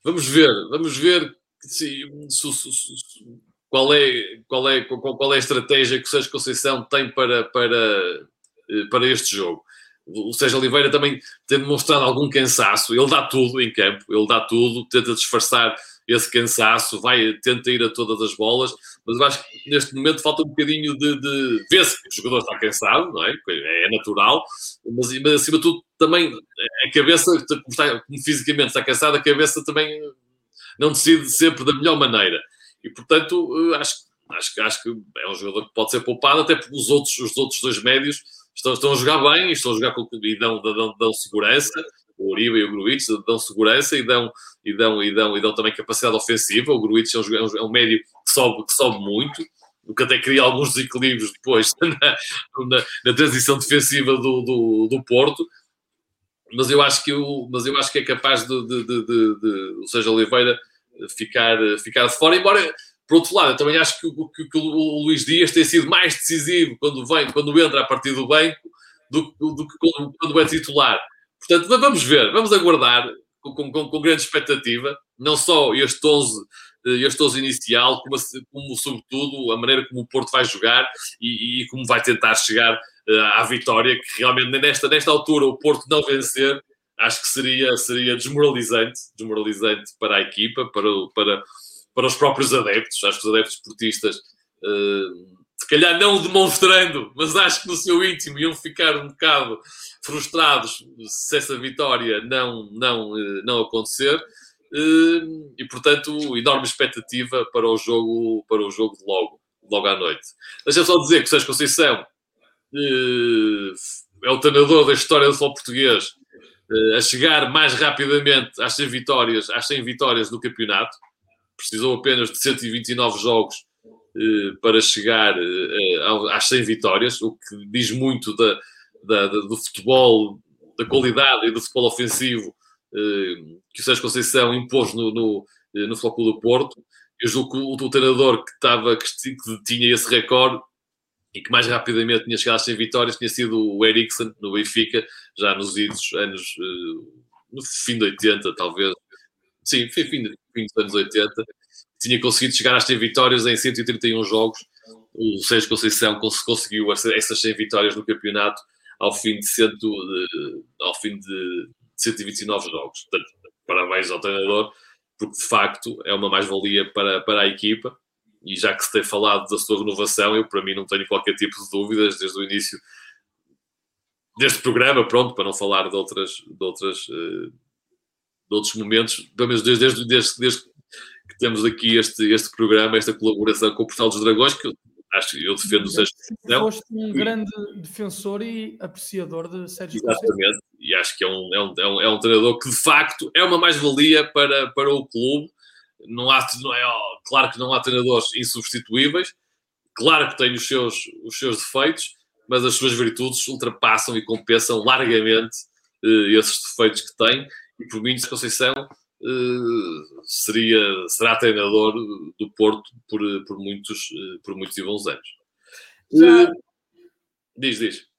Speaker 2: vamos ver, vamos ver se, se, se, qual, é, qual, é, qual é a estratégia que o Sérgio Conceição tem para, para, eh, para este jogo. O Sérgio Oliveira também tem demonstrado algum cansaço. Ele dá tudo em campo, ele dá tudo, tenta disfarçar esse cansaço, vai, tenta ir a todas as bolas, mas eu acho que neste momento falta um bocadinho de. de... Vê-se que o jogador está cansado, não é? É natural, mas, mas acima de tudo também a cabeça, como, está, como fisicamente está cansado, a cabeça também não decide sempre da melhor maneira. E portanto, eh, acho, acho, acho que é um jogador que pode ser poupado, até porque os outros, os outros dois médios estão, estão a jogar bem estão a jogar com, e dão, dão, dão segurança o Uribe e o Gruitch dão segurança e dão, e dão, e dão, e dão também capacidade ofensiva. O Gruitch é um, é um médio que sobe, que sobe muito, o que até cria alguns desequilíbrios depois (laughs) na, na, na transição defensiva do, do, do, Porto. Mas eu acho que, o, mas eu acho que é capaz de, de, de, de, de o Sérgio Oliveira ficar, ficar de fora, embora por outro lado, eu também acho que, que, que, o Luís Dias tem sido mais decisivo quando, vem, quando entra a partir do banco do, do, do que quando, quando é titular. Portanto, vamos ver, vamos aguardar com, com, com grande expectativa, não só este 11, eh, este 11 inicial, como, como, sobretudo a maneira como o Porto vai jogar e, e como vai tentar chegar uh, à vitória, que realmente nesta, nesta altura o Porto não vencer, acho que seria, seria desmoralizante, desmoralizante para a equipa, para, para, para os próprios adeptos, acho que os adeptos esportistas uh, se calhar não demonstrando, mas acho que no seu íntimo iam ficar um bocado frustrados se essa vitória não, não, eh, não acontecer. Eh, e, portanto, enorme expectativa para o jogo, para o jogo de logo, logo à noite. Deixa só dizer que o Sérgio Conceição eh, é o treinador da história do futebol português a chegar mais rapidamente às 100 vitórias, às 100 vitórias do campeonato. Precisou apenas de 129 jogos para chegar eh, às 100 vitórias, o que diz muito da, da, do futebol, da qualidade e do futebol ofensivo eh, que o Sérgio Conceição impôs no, no, no Futebol do Porto. Eu julgo que o, o treinador que, estava, que, que tinha esse recorde e que mais rapidamente tinha chegado às 100 vitórias tinha sido o Eriksen no Benfica, já nos idos anos, no fim de 80, talvez. Sim, fim, fim, fim dos anos 80 tinha conseguido chegar às 100 vitórias em 131 jogos. O Sérgio Conceição conseguiu essas 100 vitórias no campeonato ao fim de, cento, ao fim de 129 jogos. Portanto, parabéns ao treinador, porque de facto é uma mais-valia para, para a equipa. E já que se tem falado da sua renovação, eu para mim não tenho qualquer tipo de dúvidas desde o início deste programa, pronto, para não falar de outras, de outras eh, de outros momentos, pelo menos desde, desde, desde, desde que temos aqui este, este programa, esta colaboração com o Portal dos Dragões, que acho que eu defendo o Sérgio
Speaker 1: Conceição. Foste um grande defensor e apreciador de Sérgio
Speaker 2: Exatamente, e acho que é um, é, um, é, um, é um treinador que de facto é uma mais-valia para, para o clube. Não há, não é, claro que não há treinadores insubstituíveis, claro que tem os seus, os seus defeitos, mas as suas virtudes ultrapassam e compensam largamente uh, esses defeitos que tem. E por mim, Conceição seria, será treinador do Porto por, por, muitos, uh, por muitos e bons anos. Já... Diz, diz.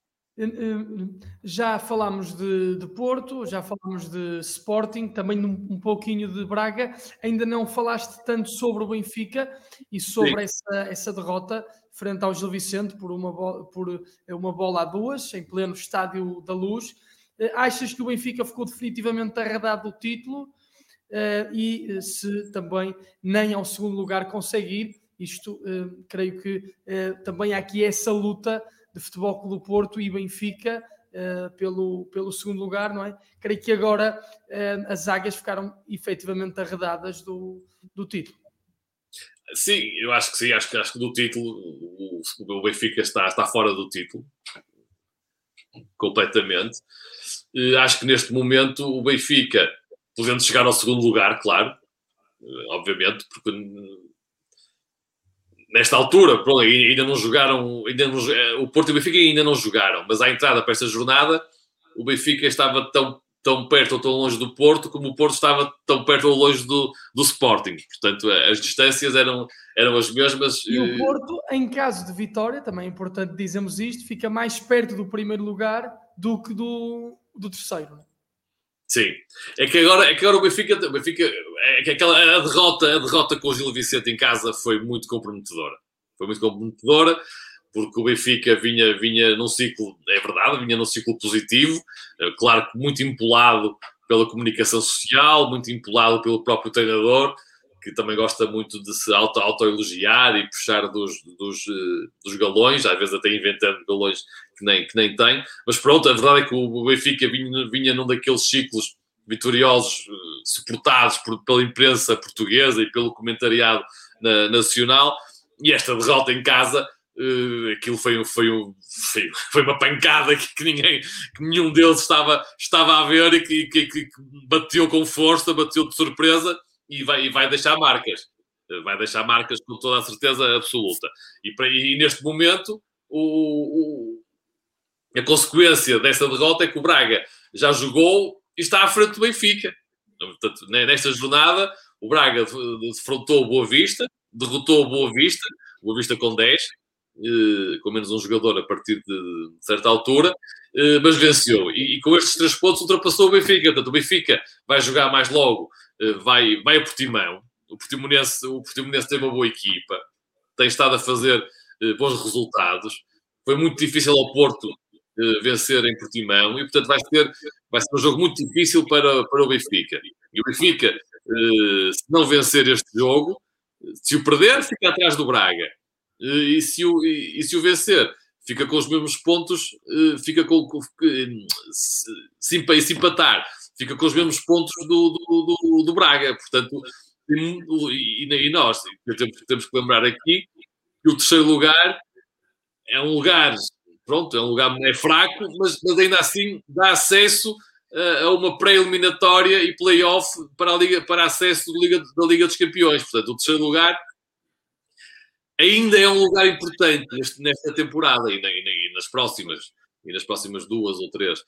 Speaker 1: Já falámos de, de, Porto, já falámos de Sporting, também um, um, pouquinho de Braga. Ainda não falaste tanto sobre o Benfica e sobre essa, essa derrota frente ao Gil Vicente por uma, bola, por uma bola a duas, em pleno Estádio da Luz. Eh, achas que o Benfica ficou definitivamente arredado do título? Uh, e eh, se também nem ao segundo lugar consegue ir, isto uh, creio que também há aqui essa luta de Futebol Clube do Porto e Benfica pelo, pelo segundo lugar, não é? Creio que agora as águias ficaram efetivamente arredadas do, do título.
Speaker 2: Sim, eu acho que sim, acho que, acho que do título o, o Benfica está, está fora do título completamente. acho que neste momento o Benfica podendo chegar ao segundo lugar, claro, eh, obviamente, porque nesta altura, pronto, ainda não jogaram, ainda não, eh, o Porto e o Benfica ainda não jogaram, mas à entrada para esta jornada, o Benfica estava tão, tão perto ou tão longe do Porto como o Porto estava tão perto ou longe do, do Sporting. Portanto, eh, as distâncias eram, eram as mesmas.
Speaker 1: E o Porto, em caso de vitória, também é importante dizermos isto, fica mais perto do primeiro lugar do que do, do terceiro.
Speaker 2: Sim. É que agora, é que agora o Benfica, o Benfica é que aquela, a, derrota, a derrota com o Gil Vicente em casa foi muito comprometedora. Foi muito comprometedora porque o Benfica vinha, vinha num ciclo, é verdade, vinha num ciclo positivo, eh, claro que muito empolado pela comunicação social, muito empolado pelo próprio treinador, que também gosta muito de se auto-elogiar auto e puxar dos, dos, eh, dos, galões, às vezes até inventando galões que nem, que nem tem. Mas pronto, a verdade é que o Benfica vinha, vinha num daqueles ciclos vitoriosos eh, suportados por, pela imprensa portuguesa e pelo comentariado na, nacional, e esta derrota em casa Uh, aquilo foi, um, foi, foi, uma pancada que, que, ninguém, que nenhum deles estava, estava a ver e que, que, que, bateu com força, bateu de surpresa e vai, e vai deixar marcas. Eh, vai deixar marcas com toda a certeza absoluta. E, para, e neste momento, o, o, a consequência dessa derrota é que o Braga já jogou e está à frente do Benfica. Portanto, nesta jornada, o Braga defrontou o Boa Vista, derrotou o Boa Vista, Boa Vista com 10, eh, com menos um jogador a partir de certa altura, eh, mas venceu. E, com estes três pontos ultrapassou o Benfica. Portanto, o Benfica vai jogar mais logo vai, vai a Portimão. O Portimonense, o Portimonense tem uma boa equipa, tem estado a fazer eh, bons resultados. Foi muito difícil ao Porto eh, vencer em Portimão e, portanto, vai ser, vai ser um jogo muito difícil para, para o Benfica. E o Benfica, se não vencer este jogo, se o perder, fica atrás do Braga. E se o, e, se o vencer, fica com os mesmos pontos, fica com. se, se empatar, fica com os mesmos pontos do, do, do, do Braga. Portanto, e, e nós temos, temos, que lembrar aqui que o terceiro lugar é um lugar, pronto, é um lugar é fraco, mas, mas ainda assim dá acesso a uma pré-eliminatória e play-off para, a Liga, para acesso da Liga, da Liga dos Campeões. Portanto, o terceiro lugar ainda é um lugar importante neste, nesta temporada e, e, e, nas próximas e nas próximas duas ou três.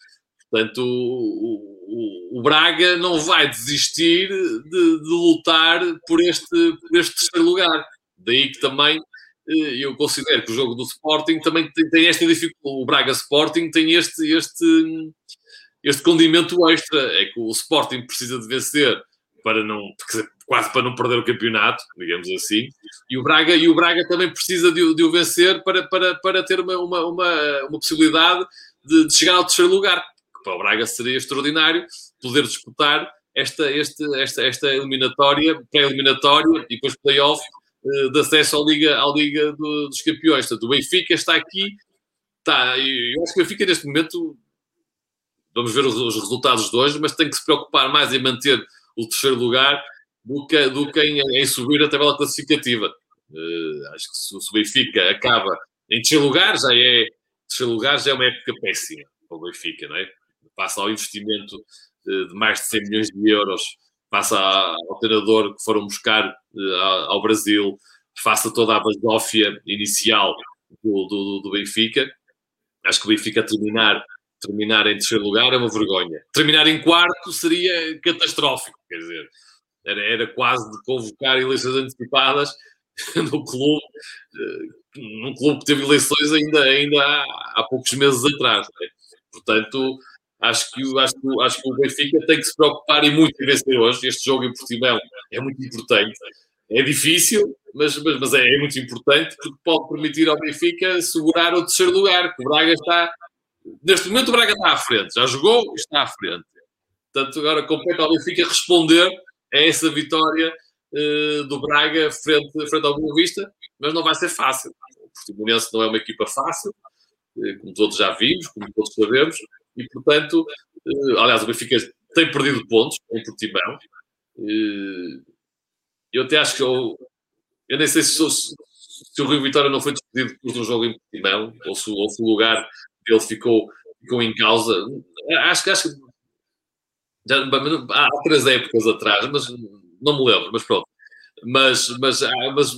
Speaker 2: Portanto, o, o, o, Braga não vai desistir de, de, lutar por este, por este terceiro lugar. Daí que também eh, eu considero que o jogo do Sporting também tem, tem esta dificuldade. O Braga Sporting tem este, este, este condimento extra. É que o Sporting precisa de vencer para não, quase para não perder o campeonato, digamos assim. E o Braga, e o Braga também precisa de, de o vencer para, para, para ter uma, uma, uma, uma possibilidade de, de chegar ao terceiro lugar para o Braga seria extraordinário poder disputar esta, esta, esta, esta eliminatória, pré-eliminatória e depois play-off uh, de acesso à Liga, à Liga do, dos Campeões. Portanto, o Benfica está aqui, está, eu acho que o Benfica neste momento, vamos ver os, os, resultados de hoje, mas tem que se preocupar mais em manter o terceiro lugar do que, do que em, em subir a tabela classificativa. Uh, acho que se, o Benfica acaba em terceiro lugar, já é terceiro lugar já é uma época péssima para o Benfica, não é? Passa ao investimento de mais de 100 milhões de euros, passa ao treinador que foram buscar eh, ao Brasil. face a toda a basófia inicial do, do, do Benfica. Acho que o Benfica terminar, terminar em terceiro lugar é uma vergonha. Terminar em quarto seria catastrófico, quer dizer, era, era quase de convocar eleições antecipadas (laughs) no clube, eh, num clube que teve eleições ainda, ainda há, há poucos meses atrás. Né? Portanto, acho que, acho, acho que o Benfica tem que se preocupar e muito em vencer hoje. Este jogo em Portimão é muito importante. É difícil, mas, mas, mas é, é, muito importante porque pode permitir ao Benfica segurar o terceiro lugar, que o Braga está. Neste momento o Braga está à frente, já jogou e está à frente. Portanto, agora compete ao Benfica responder a essa vitória uh, do Braga frente, frente ao Boa Vista, mas não vai ser fácil. O Portimonense não é uma equipa fácil, uh, como todos já vimos, como todos sabemos, e portanto, uh, aliás, o Benfica tem perdido pontos em Portimão. eu até acho que eu, eu nem sei se, se, se o Rio Vitória não foi despedido depois do jogo em Portimão, ou se, ou se o lugar dele ficou, ficou em causa. Acho que acho que já, há três épocas atrás, mas não me lembro, mas pronto. Mas, mas, ah, mas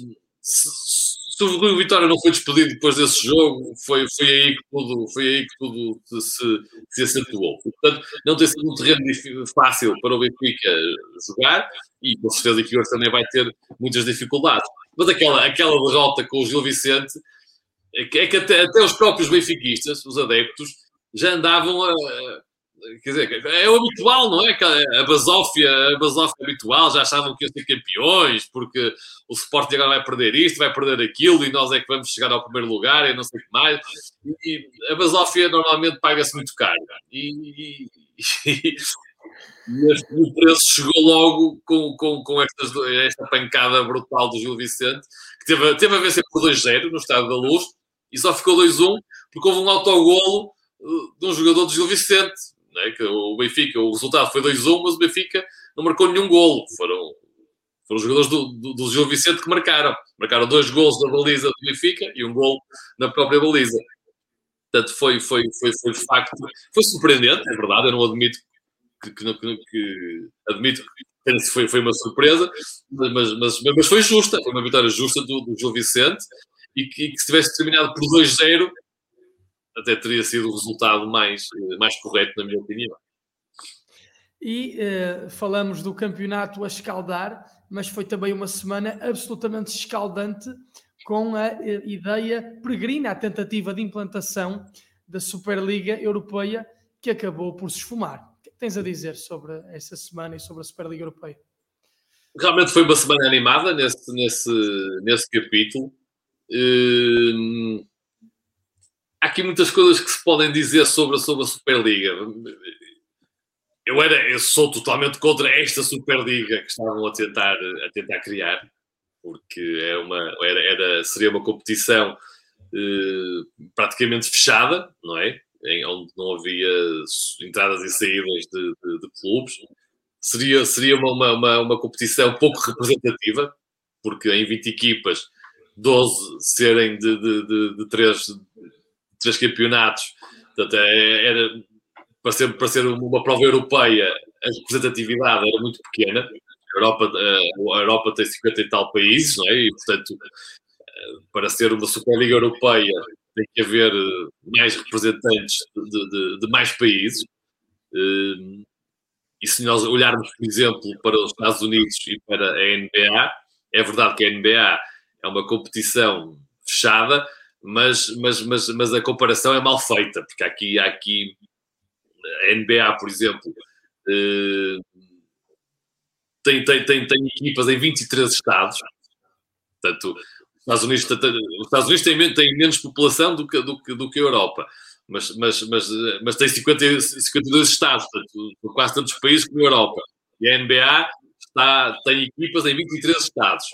Speaker 2: se o Rui Vitória não foi despedido depois desse jogo, foi, foi, aí, que tudo, foi aí que tudo se, se acentuou. Portanto, não tem sido um terreno fácil para o Benfica jogar e com certeza que hoje também vai ter muitas dificuldades. Mas aquela, aquela derrota com o Gil Vicente é que, é até, até os próprios benfiquistas, os adeptos, já andavam a, Quer dizer, é o habitual, não é? A basófia, a basófia habitual, já achavam que iam ser campeões, porque o Sporting agora vai perder isto, vai perder aquilo, e nós é que vamos chegar ao primeiro lugar, e não sei o que mais. E a basófia normalmente paga-se muito caro. E, e, e, (laughs) o preço chegou logo com, com, com estas, esta pancada brutal do Gil Vicente, que teve, teve a vencer por 2-0 no Estado da Luz, e só ficou 2-1, porque houve um autogolo eh, de um jogador do Gil Vicente, né? que o Benfica, o resultado foi 2-1, mas o Benfica não marcou nenhum golo. Foram, foram os jogadores do, do, do Gil Vicente que marcaram. Marcaram dois golos na baliza do Benfica e um golo na própria baliza. Portanto, foi, foi, foi, foi de facto, foi surpreendente, é verdade, eu não admito que, que, que, que admito que foi, foi uma surpresa, mas, mas, mas foi justa, foi uma vitória justa do, do Gil Vicente e que, que se tivesse terminado por 2-0 até teria sido o resultado mais, eh, mais correto, na minha opinião.
Speaker 1: E uh, falamos do campeonato a escaldar, mas foi também uma semana absolutamente escaldante com a uh, ideia peregrina, a tentativa de implantação da Superliga Europeia, que acabou por se esfumar. O que tens a dizer sobre essa semana e sobre a Superliga Europeia?
Speaker 2: Realmente foi uma semana animada nesse, nesse, nesse capítulo. Há aqui muitas coisas que se podem dizer sobre, sobre a Superliga. Eu, era, eu sou totalmente contra esta Superliga que estavam a tentar, a tentar criar, porque é uma, era, era, seria uma competição eh, praticamente fechada, não é? Em, onde não havia entradas e saídas de, de, de clubes. Seria, seria uma, uma, uma competição pouco representativa, porque em 20 equipas, 12 serem de, de, de, de três três campeonatos. Portanto, é, era, para ser, para ser uma prova europeia, a representatividade era muito pequena. A Europa, a Europa tem 50 e tal países, não é? E, portanto, para ser uma Superliga Europeia, tem que haver mais representantes de, de, de mais países. E se nós olharmos, por exemplo, para os Estados Unidos e para a NBA, é verdade que a NBA é uma competição fechada, mas, mas, mas, mas a comparação é mal feita, porque aqui, aqui a NBA, por exemplo, eh, tem, tem, tem, tem equipas em 23 estados, portanto, os Estados Unidos, os Estados Unidos têm, têm menos população do que, do que, do que a Europa, mas, mas, mas, mas tem 50, 52 estados, portanto, quase tantos países como a Europa. E a NBA está, tem equipas em 23 estados.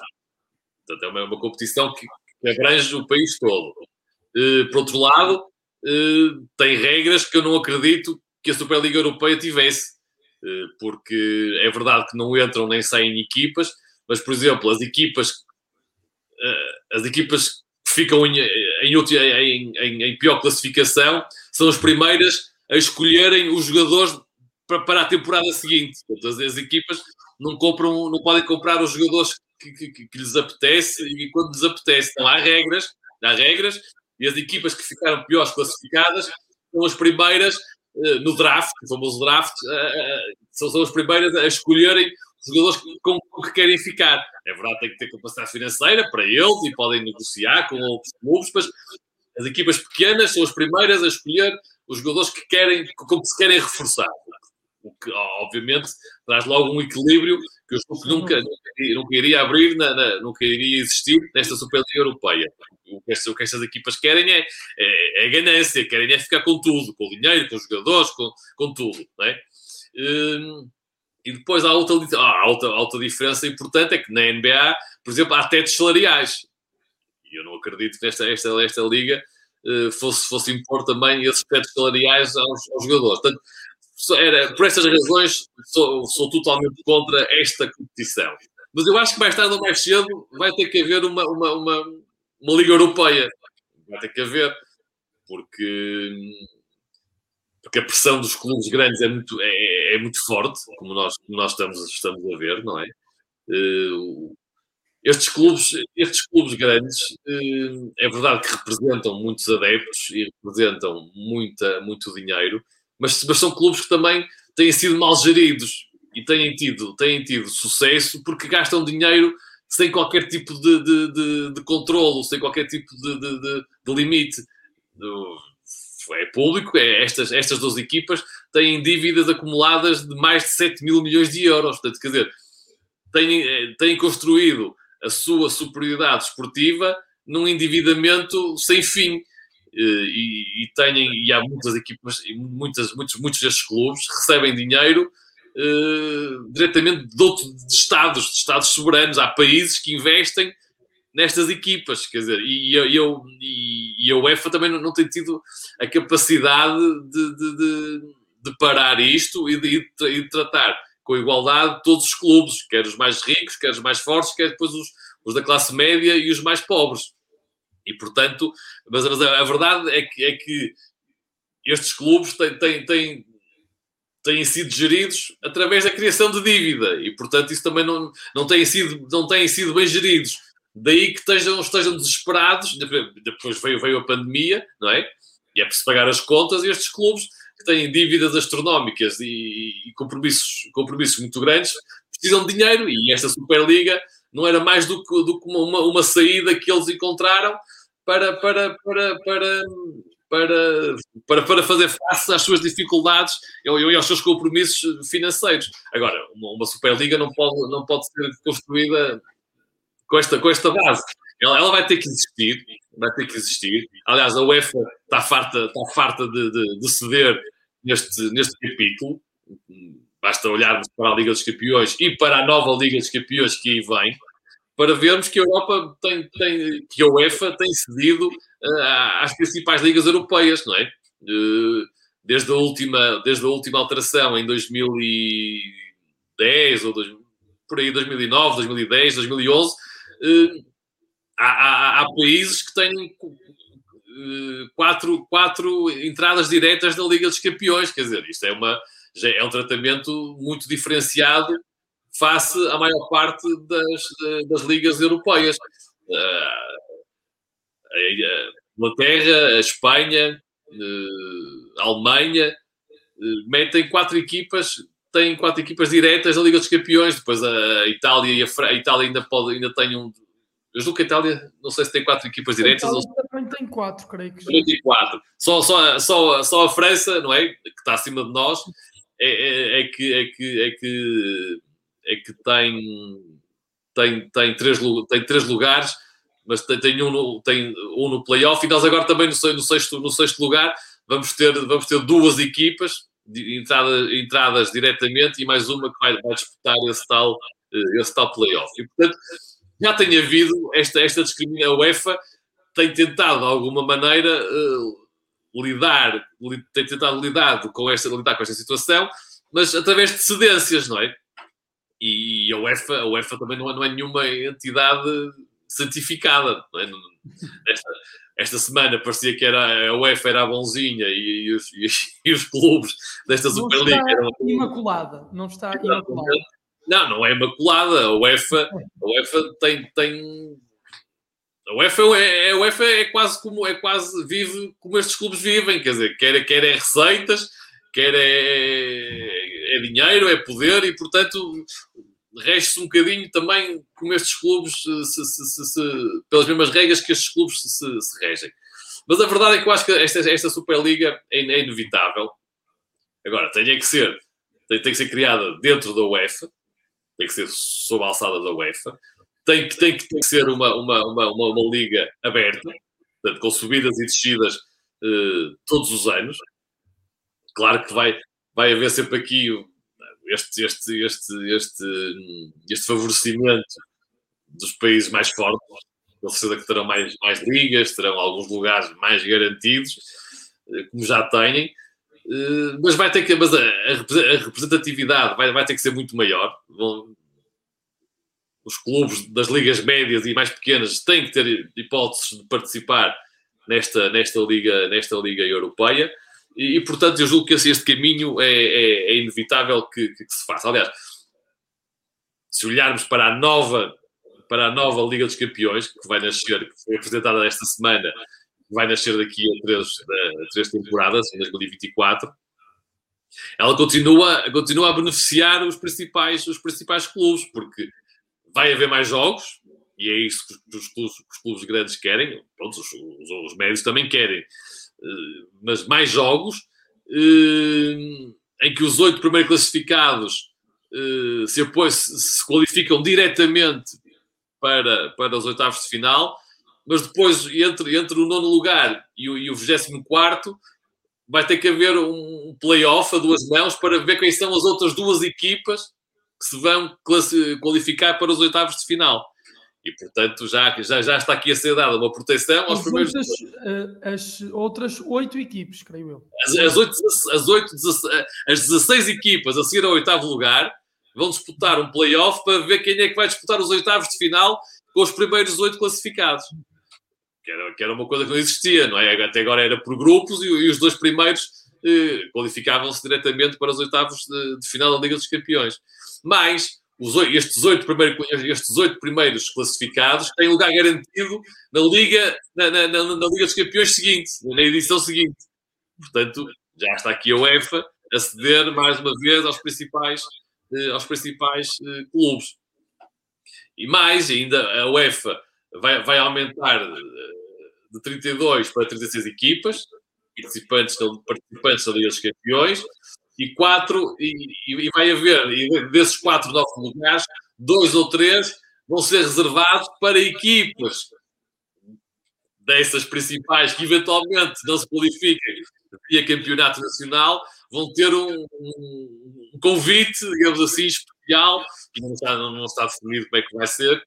Speaker 2: Portanto, é uma, uma competição que, que abrange o país todo. Uh, por outro lado, uh, tem regras que eu não acredito que a Superliga Europeia tivesse, uh, porque é verdade que não entram nem saem equipas, mas, por exemplo, as equipas, as equipas que ficam em, em, em, em, pior classificação são as primeiras a escolherem os jogadores para, para a temporada seguinte. Portanto, as, as, equipas não compram, não podem comprar os jogadores que, que, que, lhes apetece e quando lhes apetece. Então há regras, há regras, e as equipas que ficaram piores classificadas são as primeiras uh, no draft, o famoso draft, uh, são, são as primeiras a escolherem os jogadores com, com que querem ficar. É verdade, tem que ter capacidade financeira para eles e podem negociar com outros clubes, mas as equipas pequenas são as primeiras a escolher os jogadores que querem, com que se querem reforçar. O que, obviamente, traz logo um equilíbrio que eu nunca, nunca iria abrir, na, na, nunca iria existir nesta Superliga Europeia. O que, estas, o que estas equipas querem é, é, é, ganância, querem é ficar com tudo, com o dinheiro, com os jogadores, com, com tudo. Não é? Hum, e depois há outra, há outra, outra diferença importante, é que na NBA, por exemplo, há tetos salariais. E eu não acredito que esta, esta, esta liga uh, fosse, fosse impor também esses tetos salariais aos, aos jogadores. Portanto, era, por estas razões, sou, sou totalmente contra esta competição. Mas eu acho que mais tarde ou mais cedo vai ter que haver uma, uma, uma, uma Liga Europeia. Vai ter que haver. Porque, porque a pressão dos clubes grandes é muito, é, é muito forte, como nós, como nós estamos, estamos a ver, não é? Uh, estes clubes, estes clubes grandes, uh, é verdade que representam muitos adeptos e representam muita, muito dinheiro, mas, mas são clubes que também têm sido mal geridos e têm tido, têm tido sucesso porque gastam dinheiro sem qualquer tipo de, de, de, de controlo, sem qualquer tipo de, de, de limite. É público, é, estas, estas duas equipas têm dívidas acumuladas de mais de 7 mil milhões de euros. Portanto, quer dizer, têm, eh, têm construído a sua superioridade esportiva num endividamento sem fim. Eh, e, e, têm, e há muitas equipas, muitas, muitos, muitos destes clubes recebem dinheiro uh, diretamente de, outro, de estados, de estados soberanos. Há países que investem nestas equipas, quer dizer, e, e, eu, e, e a UEFA também não, não tem tido a capacidade de, de, de, de parar isto e de, de, tratar com igualdade todos os clubes, quer os mais ricos, quer os mais fortes, quer depois os, os da classe média e os mais pobres. E, portanto, mas, mas a, a, verdade é que, é que estes clubes têm, têm, têm, têm sido geridos através da criação de dívida e, portanto, isso também não, não, têm, sido, não têm sido bem geridos. Daí que estejam, estejam desesperados. Depois veio, veio a pandemia, não é? E é preciso pagar as contas e estes clubes que têm dívidas astronómicas e, e compromissos, compromissos muito grandes precisam de dinheiro e esta Superliga não era mais do que, do que uma, uma saída que eles encontraram para, para, para, para, para, para, para fazer face às suas dificuldades e aos seus compromissos financeiros. Agora, uma, uma Superliga não pode, não pode ser construída com esta, com esta base. Ela, ela vai ter que existir, vai ter que existir. Aliás, a UEFA está farta, está farta de, de, de ceder neste, neste capítulo. Basta olharmos para a Liga dos Campeões e para a nova Liga dos Campeões que aí vem, para vermos que a Europa tem, tem que a UEFA tem cedido uh, às principais ligas europeias, não é? Uh, desde, a última, desde a última alteração em 2010 ou dois, por aí 2009, 2010, 2011, uh, há, há, há, países que têm uh, quatro, quatro entradas diretas na Liga dos Campeões, quer dizer, isto é uma é um tratamento muito diferenciado face à maior parte das, das ligas europeias. Uh, a Inglaterra, a Espanha, uh, a Alemanha uh, metem quatro equipas, têm quatro equipas diretas da Liga dos Campeões. Depois a Itália e a, Fra a Itália ainda, pode, ainda tem um. Eu julgo que a Itália, não sei se tem quatro equipas diretas.
Speaker 1: Ou... também tem quatro, creio que.
Speaker 2: Tem quatro. Só, só, só, só a França, não é? Que está acima de nós, é, é, é, que, é, que, é, que, é que tem, tem, tem, três, tem três lugares, mas tem, tem, um, no, tem um no playoff e nós agora também no, no, sexto, no sexto lugar vamos ter, vamos ter duas equipas entrada, entradas diretamente e mais uma que vai, vai disputar esse tal, eh, esse tal playoff. E portanto já tem havido esta, esta discriminação. A UEFA tem tentado de alguma maneira uh, lidar, tem tentado lidar com, esta, lidar com esta situação, mas através de cedências, não é? E a UEFA, a UEFA também não é, não é nenhuma entidade santificada. Não é? esta, esta, semana parecia que era, a UEFA era a bonzinha e, e, os, e, os, clubes desta Superliga
Speaker 1: eram. Imaculada, não está imaculada.
Speaker 2: Não, não é imaculada. A UEFA, a UEFA tem, tem a UEFA, é, a UEFA é quase como é quase vive como estes clubes vivem, quer dizer, quer, quer é receitas, quer é, é dinheiro, é poder e portanto rege-se um bocadinho também como estes clubes se, se, se, pelas mesmas regras que estes clubes se, regem. Mas a verdade é que eu acho que esta, esta Superliga é, é inevitável. Agora, tem que ser, tem, tem que ser criada dentro da UEFA, tem que ser sob a alçada da UEFA tem que, tem que, que ser uma, uma, uma, uma, liga aberta, portanto, com subidas e descidas uh, todos os anos. Claro que vai, vai haver sempre aqui este, este, este, este, este favorecimento dos países mais fortes. Com certeza que terão mais, mais ligas, terão alguns lugares mais garantidos, eh, como já têm. Uh, mas vai ter que mas a, a representatividade vai, vai ter que ser muito maior. Os clubes das ligas médias e mais pequenas têm que ter hipóteses de participar nesta, nesta, liga, nesta liga europeia. E, e portanto, eu julgo que esse, este caminho é, é, é inevitável que, que, que, se faça. Aliás, se olharmos para a nova para a nova Liga dos Campeões, que vai nascer, que foi apresentada esta semana, vai nascer daqui a três, a três temporadas, em 2024, ela continua, continua a beneficiar os principais, os principais clubes, porque vai haver mais jogos, e é isso que os clubes, os clubes grandes querem, pronto, os, os, os, médios também querem, uh, mas mais jogos uh, em que os oito primeiros classificados uh, se, se, se, qualificam diretamente para, para os oitavos de final, mas depois entre, entre o nono lugar e o, e o 24 vai ter que haver um play-off a duas mãos para ver quem são as outras duas equipas que se vão qualificar para os oitavos de final. E, portanto, já, já, já está aqui a ser dada uma proteção aos
Speaker 1: as
Speaker 2: primeiros.
Speaker 1: Outras, eh, as outras oito equipes, creio eu.
Speaker 2: As, as, oito, as, oito, as 16 equipas a seguir ao oitavo lugar vão disputar um play-off para ver quem é que vai disputar os oitavos de final com os primeiros oito classificados. Que era, que era uma coisa que não existia, não é? Até agora era por grupos e, e os dois primeiros eh, qualificavam-se diretamente para os oitavos de, de final da Liga dos Campeões mais os, estes, oito primeiros, estes oito primeiros classificados têm lugar garantido na Liga, na, na, na, na, Liga dos Campeões seguinte, na edição seguinte. Portanto, já está aqui a UEFA a ceder mais uma vez aos principais, eh, aos principais eh, clubes. E mais, ainda a UEFA vai, vai aumentar eh, de 32 para 36 equipas, participantes, participantes da Liga dos Campeões, e quatro, e, e vai haver, e desses quatro novos lugares, dois ou três vão ser reservados para equipas dessas principais que eventualmente não se qualifiquem via campeonato nacional, vão ter um, um, convite, digamos assim, especial, que não está, não, está definido como é que vai ser,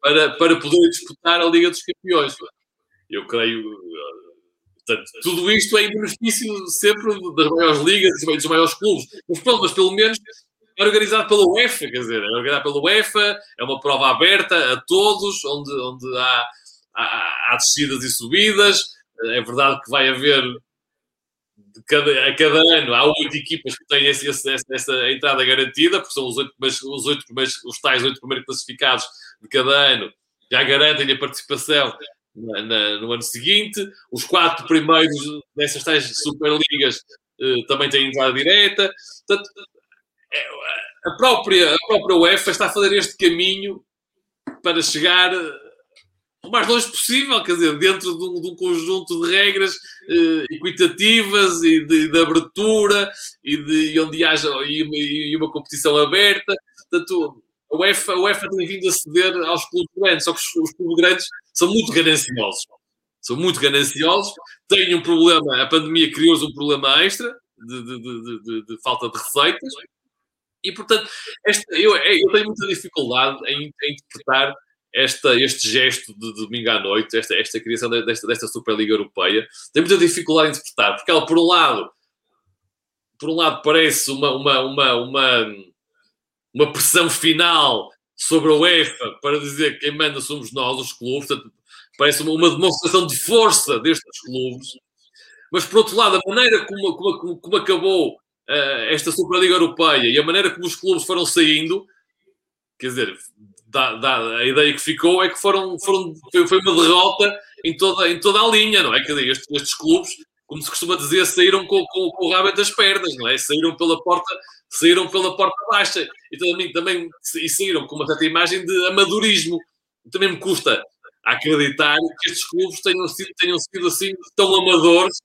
Speaker 2: para, para poder disputar a Liga dos Campeões. Eu creio, Portanto, tudo isto é em benefício sempre das maiores ligas e dos maiores clubes. Mas pronto, mas pelo menos é organizado pela UEFA, quer dizer, é organizado pela UEFA, é uma prova aberta a todos, onde, onde há, há, há descidas e subidas. É verdade que vai haver cada, a cada ano há oito equipas que têm esse, esse, essa entrada garantida, porque são os oito, os oito primeiros, os tais oito primeiros classificados de cada ano já garantem a participação na, na, no ano seguinte. Os quatro primeiros dessas tais Superligas uh, também têm entrada direta. Portanto, é, a, própria, a própria UEFA está a fazer este caminho para chegar o mais longe possível, quer dizer, dentro de um, de um conjunto de regras uh, equitativas e de, de, abertura e de onde haja e, e uma competição aberta. Portanto, a UEFA, a UEFA tem vindo a ceder aos clubes grandes, só que os, os clubes grandes são muito gananciosos. São muito gananciosos, têm um problema, a pandemia criou-lhes um problema extra de, de, de, de, falta de receitas, e portanto, esta, eu, é, eu, tenho muita dificuldade em, em interpretar esta, este gesto de, domingo à noite, esta, esta criação desta, desta Superliga Europeia, tenho muita dificuldade em interpretar, porque ela, por um lado, por um lado parece uma, uma, uma, uma uma pressão final sobre a UEFA para dizer que quem manda somos nós, os clubes. Portanto, parece uma, demonstração de força destes clubes. Mas, por outro lado, a maneira como, como, como acabou uh, esta Superliga Europeia e a maneira como os clubes foram saindo quer dizer, dá, dá, a ideia que ficou é que foram, foram, foi, foi, uma derrota em toda, em toda a linha, não é? Quer dizer, estes, estes clubes, como se costuma dizer, saíram com, com, com o rabo das pernas, não é? Saíram pela porta, saíram pela porta baixa e também, também e saíram com uma certa imagem de amadorismo. Também me custa acreditar que estes clubes tenham sido, tenham sido assim tão amadores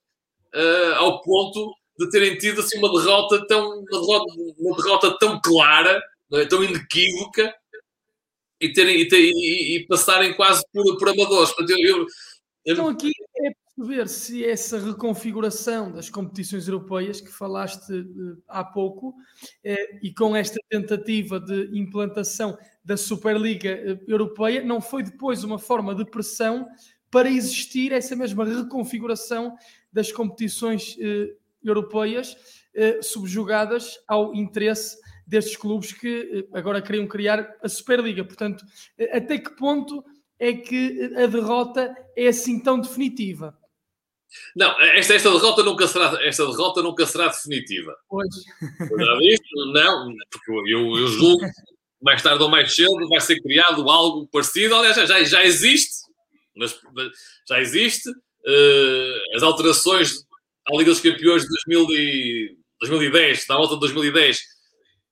Speaker 2: uh, ao ponto de terem tido assim uma derrota tão, uma derrota, uma derrota tão clara, é? tão inequívoca e, terem, e, ter, e, e, passarem quase por, por amadores. Portanto, eu, eu,
Speaker 1: então aqui é perceber se essa reconfiguração das competições europeias que falaste uh, há pouco uh, e com esta tentativa de implantação da Superliga uh, Europeia não foi depois uma forma de pressão para existir essa mesma reconfiguração das competições europeias subjugadas ao interesse destes clubes que agora queriam criar a Superliga. Portanto, até que ponto é que a derrota é assim tão definitiva?
Speaker 2: Não, esta, esta, derrota nunca será, esta derrota nunca será definitiva.
Speaker 1: Pois.
Speaker 2: Não, porque eu, eu julgo mais tarde ou mais cedo vai ser criado algo parecido. Aliás, já, já existe, mas já existe. Uh, as alterações à Liga dos Campeões de 2000 e, 2010, na volta de 2010,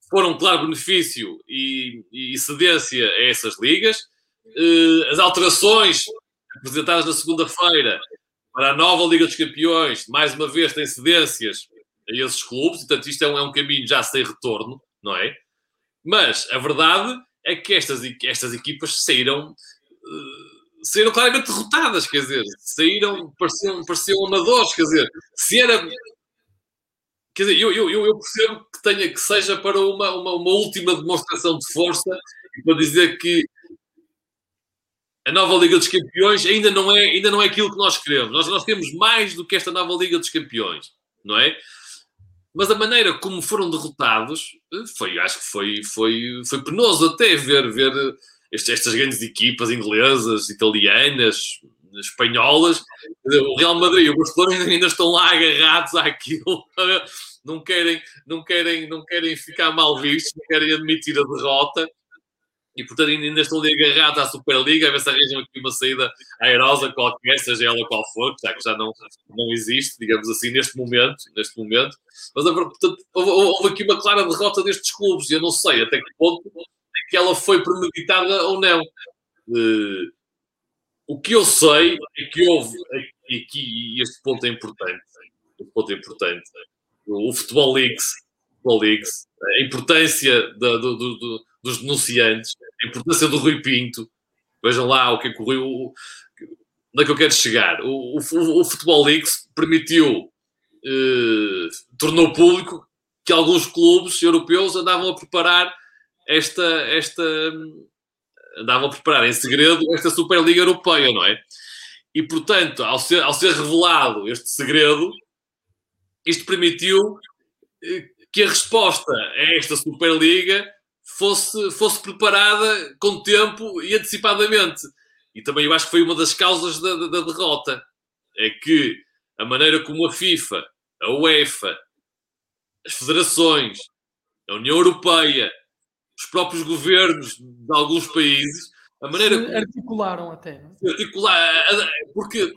Speaker 2: foram claro benefício e, e cedência a essas ligas. Uh, as alterações apresentadas na segunda-feira para a nova Liga dos Campeões, mais uma vez tem cedências a esses clubes, portanto isto é um, é um caminho já sem retorno, não é? Mas a verdade é que estas, estas equipas saíram, uh, saíram claramente derrotadas, quer dizer, saíram, pareciam, pareciam amadores, quer dizer, se era. Quer dizer, eu, eu, eu percebo que, tenha, que seja para uma, uma, uma última demonstração de força para dizer que a nova Liga dos Campeões ainda não é, ainda não é aquilo que nós queremos. Nós, nós temos mais do que esta nova Liga dos Campeões, não é? Mas a maneira como foram derrotados foi, acho que foi, foi, foi penoso até ver, ver estas, estas grandes equipas inglesas, italianas, espanholas. O Real Madrid e o Barcelona ainda estão lá agarrados àquilo. (laughs) Não querem, não querem, não querem ficar mal vistos, não querem admitir a derrota e portanto ainda estão ali agarrados à Superliga, a ver se arranjam aqui uma saída airosa qualquer, seja ela qual for, já que já não, não existe, digamos assim, neste momento, neste momento. Mas portanto, houve, aqui uma clara derrota destes clubes, e eu não sei até que ponto é que ela foi premeditada ou não. Uh, o que eu sei é que houve, e aqui este ponto é importante, este ponto é importante, o Futebol Leagues, Futebol Leagues a importância do, do, do dos denunciantes, a importância do Rui Pinto. Vejam lá o que é que o Rui. Onde é que eu quero chegar? O, o, o Futebol Leaks permitiu, eh, tornou público que alguns clubes europeus andavam a preparar esta, esta andavam a preparar em segredo esta Superliga Europeia, não é? E portanto, ao ser, ao ser revelado este segredo, isto permitiu eh, que a resposta a esta Superliga fosse, fosse preparada com tempo e antecipadamente. E também eu acho que foi uma das causas da, da, da derrota. É que a maneira como a FIFA, a UEFA, as federações, a União Europeia, os próprios governos de alguns países, a maneira
Speaker 1: se articularam até.
Speaker 2: Articular, porque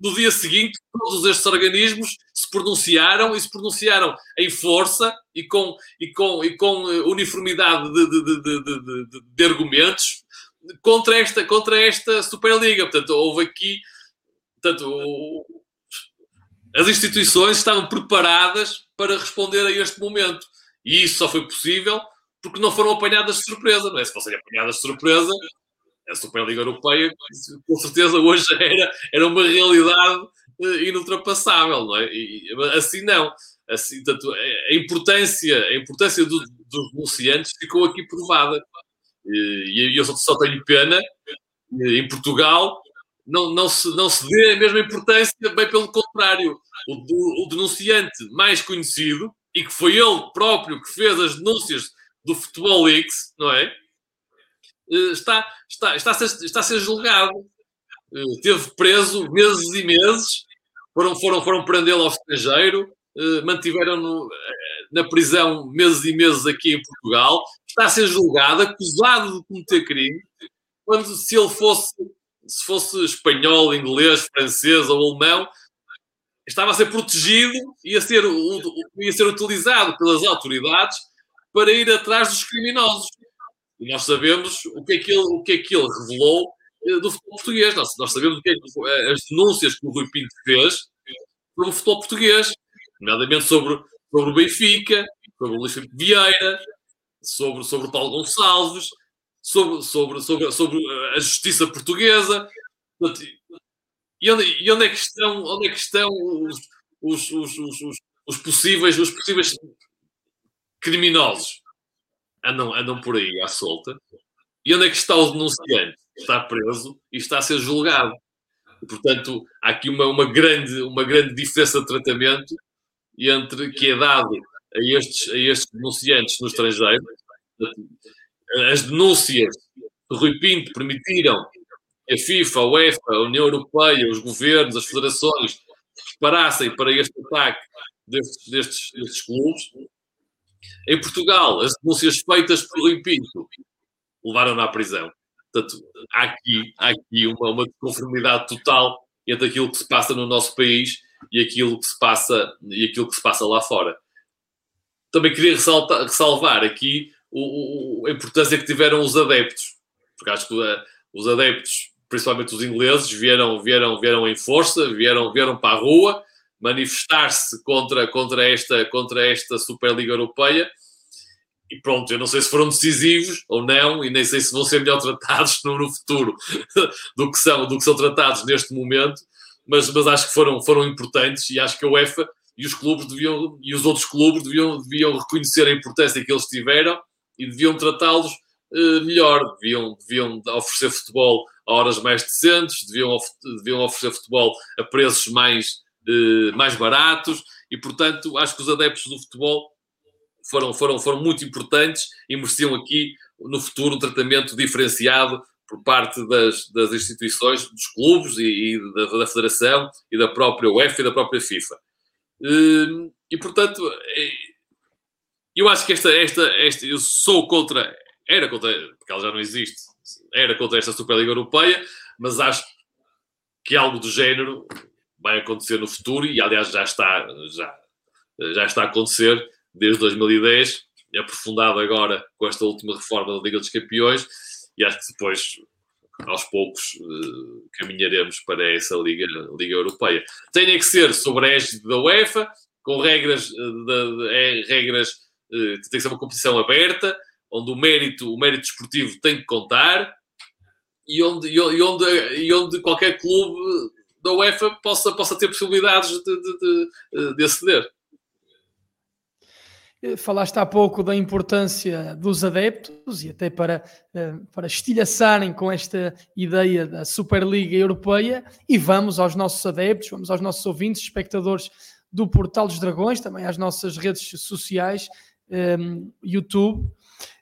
Speaker 2: no dia seguinte, todos estes organismos se pronunciaram e se pronunciaram em força e com, e com, e com eh, uniformidade de, de, de, de, argumentos contra esta, contra esta Superliga. Portanto, houve aqui. Portanto, as instituições estavam preparadas para responder a este momento. E isso só foi possível porque não foram apanhadas de surpresa, não é? Se fossem apanhadas de surpresa, a Superliga Europeia, com certeza, hoje (laughs) era, era uma realidade uh, inultrapassável, não é? E, assim não. Assim, tanto, a importância, a importância do, dos denunciantes ficou aqui provada. E, e eu só, só tenho pena, em Portugal, não, não, se, não se dê a mesma importância, bem pelo contrário. O, o denunciante mais conhecido, e que foi ele próprio que fez as denúncias do Futebol Leaks, não é? Eh, está, está, está, a ser, está a ser julgado. Uh, teve preso meses e meses, foram, foram, foram prendê-lo ao estrangeiro, uh, mantiveram-no na prisão meses e meses aqui em Portugal, está a ser julgado, acusado de cometer crime, quando se ele fosse, se fosse espanhol, inglês, francês ou alemão, estava a ser protegido e a ser, ia ser utilizado pelas autoridades para ir atrás dos criminosos. E nós sabemos o que é que ele, o que é que ele revelou eh, do futebol português. Nós, nós sabemos o que é que, eh, as denúncias que o Rui Pinto fez sobre o futebol português, nomeadamente sobre, sobre o Benfica, sobre o Luís Vieira, sobre, sobre o Paulo Gonçalves, sobre, sobre, sobre, sobre eh, a justiça portuguesa. E onde, e onde é que estão, onde é que estão os, os, os, os, os possíveis, os possíveis criminosos? Andam, andam por aí à solta. E onde é que está o denunciante? Está preso e está a ser julgado. E, portanto, há aqui uma, uma, grande, uma grande diferença de tratamento entre que é dado a estes, a estes denunciantes no estrangeiro. As denúncias de Rui Pinto permitiram a FIFA, a UEFA, a União Europeia, os governos, as federações se preparassem para este ataque destes, destes, destes clubes. Em Portugal, as denúncias feitas por Rui Pinto levaram-na à prisão. Portanto, há aqui, há aqui uma, uma conformidade total entre aquilo que se passa no nosso país e aquilo que se passa, e aquilo que se passa lá fora. Também queria ressaltar, ressalvar aqui o, o, a importância que tiveram os adeptos, porque acho que uh, os adeptos, principalmente os ingleses, vieram, vieram, vieram em força, vieram, vieram para a rua manifestar-se contra, contra, esta, contra esta Superliga Europeia. E pronto, eu não sei se foram decisivos ou não, e nem sei se vão ser melhor tratados (laughs) no, no futuro (laughs) do que, são, do que são tratados neste momento, mas, mas acho que foram, foram importantes e acho que a UEFA e os clubes deviam, e os outros clubes deviam, deviam reconhecer a importância que eles tiveram e deviam tratá-los uh, melhor, deviam, deviam oferecer futebol a horas mais decentes, deviam, of, deviam oferecer futebol a preços mais, uh, mais baratos e, portanto, acho que os adeptos do futebol foram, foram, foram muito importantes e mereciam aqui, no futuro, um tratamento diferenciado por parte das, das instituições, dos clubes e, e da, da, Federação e da própria UEFA e da própria FIFA. Hum, e, portanto, é, eu acho que esta, esta, esta, eu sou contra, era contra, porque ela já não existe, era contra esta Superliga Europeia, mas acho que algo do género vai acontecer no futuro e, aliás, já está, já, já está a acontecer desde 2010, aprofundado agora com esta última reforma da Liga dos Campeões, e acho que depois, aos poucos, uh, caminharemos para essa Liga, Liga Europeia. Tem que ser sobre a égide da UEFA, com regras, de, de, é, regras uh, tem que ser uma competição aberta, onde o mérito, o mérito esportivo tem que contar, e onde, e onde, e onde qualquer clube da UEFA possa, possa ter possibilidades de, de, de, de aceder.
Speaker 1: Eh, falaste há pouco da importância dos adeptos e até para, eh, para estilhaçarem com esta ideia da Superliga Europeia. E vamos aos nossos adeptos, vamos aos nossos ouvintes, espectadores do Portal dos Dragões, também às nossas redes sociais, YouTube,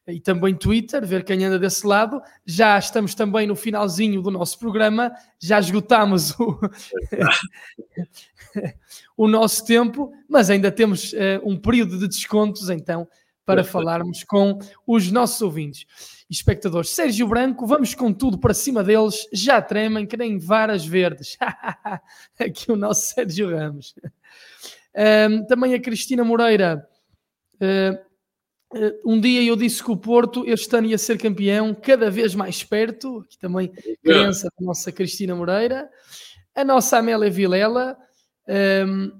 Speaker 1: e também Twitter, ver quem anda desse lado. Já estamos também no finalzinho do nosso programa, já esgotámos o, (laughs) o nosso tempo, mas ainda temos uh, um período de descontos, então, para falarmos com os nossos ouvintes e espectadores. Sérgio Branco, vamos com tudo para cima deles, já tremem, querem varas verdes. (laughs) Aqui o nosso Sérgio Ramos. Também a Cristina Moreira. Uh, um dia eu disse que o Porto este ano ia ser campeão, cada vez mais perto. Aqui também crença da nossa Cristina Moreira, a nossa Amélia Vilela. Um, ehm,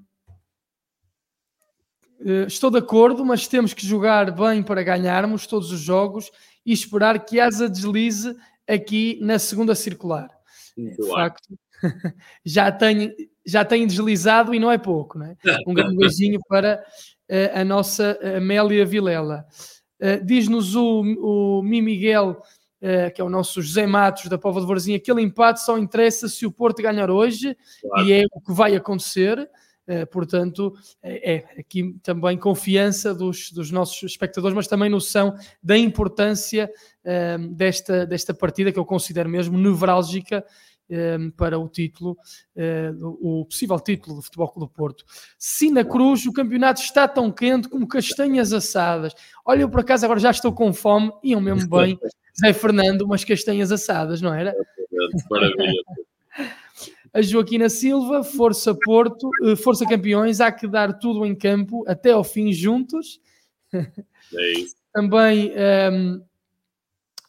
Speaker 1: eh, estou de acordo, mas temos que jogar bem para ganharmos todos os jogos e esperar que Asa deslize aqui na segunda circular. Muito de facto, (laughs) já tenho, já tenho deslizado e não é pouco. Não é? (laughs) Um grande beijinho para a nossa Amélia Vilela. Uh, Diz-nos o, o Mi Miguel, uh, que é o nosso José Matos da Pova de Varzinha, aquele empate só interessa se o Porto ganhar hoje claro. e é o que vai acontecer. Uh, portanto, é, é, aqui também confiança dos, dos, nossos espectadores, mas também noção da importância desta, desta partida que eu considero mesmo nevrálgica um, para o título, uh, o possível título do Futebol Clube do Porto. Se na Cruz o campeonato está tão quente como castanhas assadas. Olha, eu por acaso agora já estou com fome, iam mesmo (laughs) bem, Zé Fernando, umas castanhas assadas, não era? Maravilha. A Joaquina Silva, Força Porto, eh, Força Campeões, há que dar tudo em campo até ao fim juntos.
Speaker 2: É isso.
Speaker 1: Também um, ehm,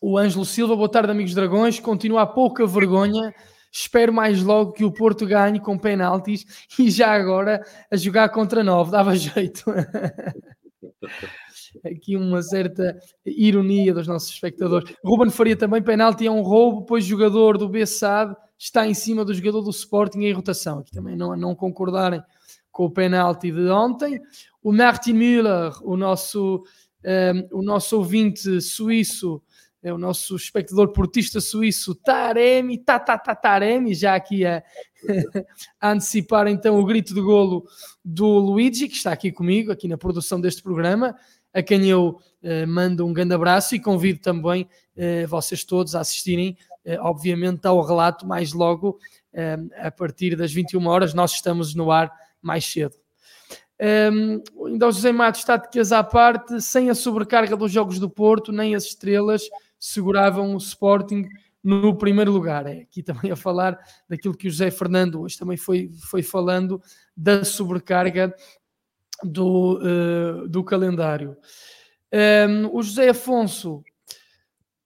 Speaker 1: o Ângelo Silva, boa tarde, amigos dragões. Continua a pouca vergonha. Espero mais logo que o Porto ganhe com penaltis e já agora a jogar contra nove, dava (laughs) jeito. Aqui uma certa ironia dos nossos espectadores. Ruben Faria também, penalti é um roubo, pois jogador do Bessade está em cima do jogador do Sporting em rotação. Aqui também não, não concordarem com o penalti de ontem. O Martin Müller, o nosso, um, ehm, o nosso ouvinte suíço, é o nosso espectador portista suíço Taremi, ta, ta, ta, Taremi, já aqui a, (laughs) a, antecipar então o grito de golo do Luigi, que está aqui comigo, aqui na produção deste programa, a quem eu uh, mando um grande abraço e convido também uh, vocês todos a assistirem, uh, obviamente, ao relato mais logo, a partir das 21 horas, nós estamos no ar mais cedo. Um, ainda o José Matos, táticas à parte, sem a sobrecarga dos jogos do Porto, nem as estrelas, seguravam o Sporting no primeiro lugar. É aqui também a falar daquilo que o José Fernando hoje também foi, foi falando da sobrecarga do, uh, do calendário. Um, o José Afonso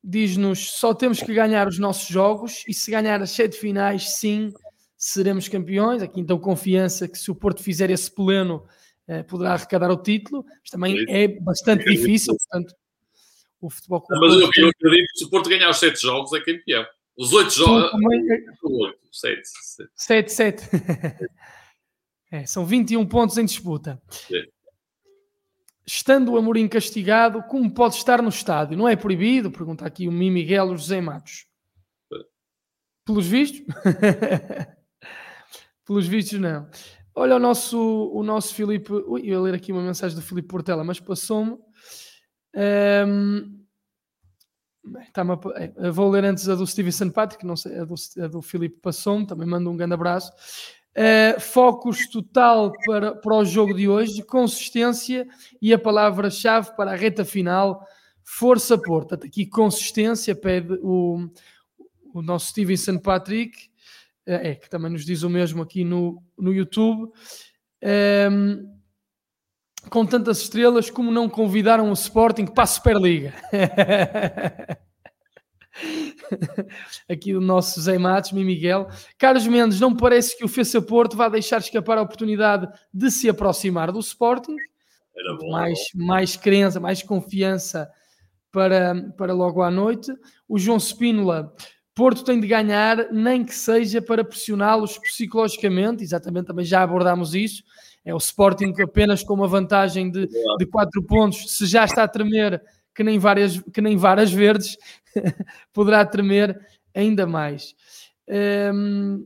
Speaker 1: diz-nos: só temos que ganhar os nossos jogos e se ganhar as sete finais, sim, seremos campeões. Aqui então confiança que se o Porto fizer esse pleno uh, poderá arrecadar o título, mas também é bastante difícil, portanto o futebol
Speaker 2: com Mas eu, eu acredito que se o Porto ganhar os 7 jogos é campeão. Os 8 jogos.
Speaker 1: Também... 7, 7. 7, 7. é, são 21 pontos em disputa. É. Estando o Amorim castigado, como pode estar no estádio? Não é proibido? Pergunta aqui o Mi Miguel o José Matos. É. Pelos vistos? (laughs) Pelos vistos, não. Olha o nosso, o nosso Filipe. Ui, eu ia ler aqui uma mensagem do Filipe Portela, mas passou-me. Um, tá é, vou ler antes a do Stevenson Patrick, não sei, a do, a do Filipe Passon, também mando um grande abraço. Uh, focus total para, para o jogo de hoje, consistência e a palavra-chave para a reta final, força Porto. Aqui consistência pede o, o nosso Stevenson Patrick, uh, é, que também nos diz o mesmo aqui no, no YouTube. Um, com tantas estrelas, como não convidaram o Sporting para a Superliga? (laughs) Aqui o nosso Zé Matos, mi Miguel. Carlos Mendes, não parece que o Feça Porto vá deixar escapar a oportunidade de se aproximar do Sporting. Mais, mais crença, mais confiança para, para logo à noite. O João Spínola, Porto tem de ganhar, nem que seja para pressioná-los psicologicamente. Exatamente, também já abordámos isso é o Sporting apenas com uma vantagem de, de 4 pontos, se já está a tremer que nem várias, que nem várias verdes, (laughs) poderá tremer ainda mais. Um,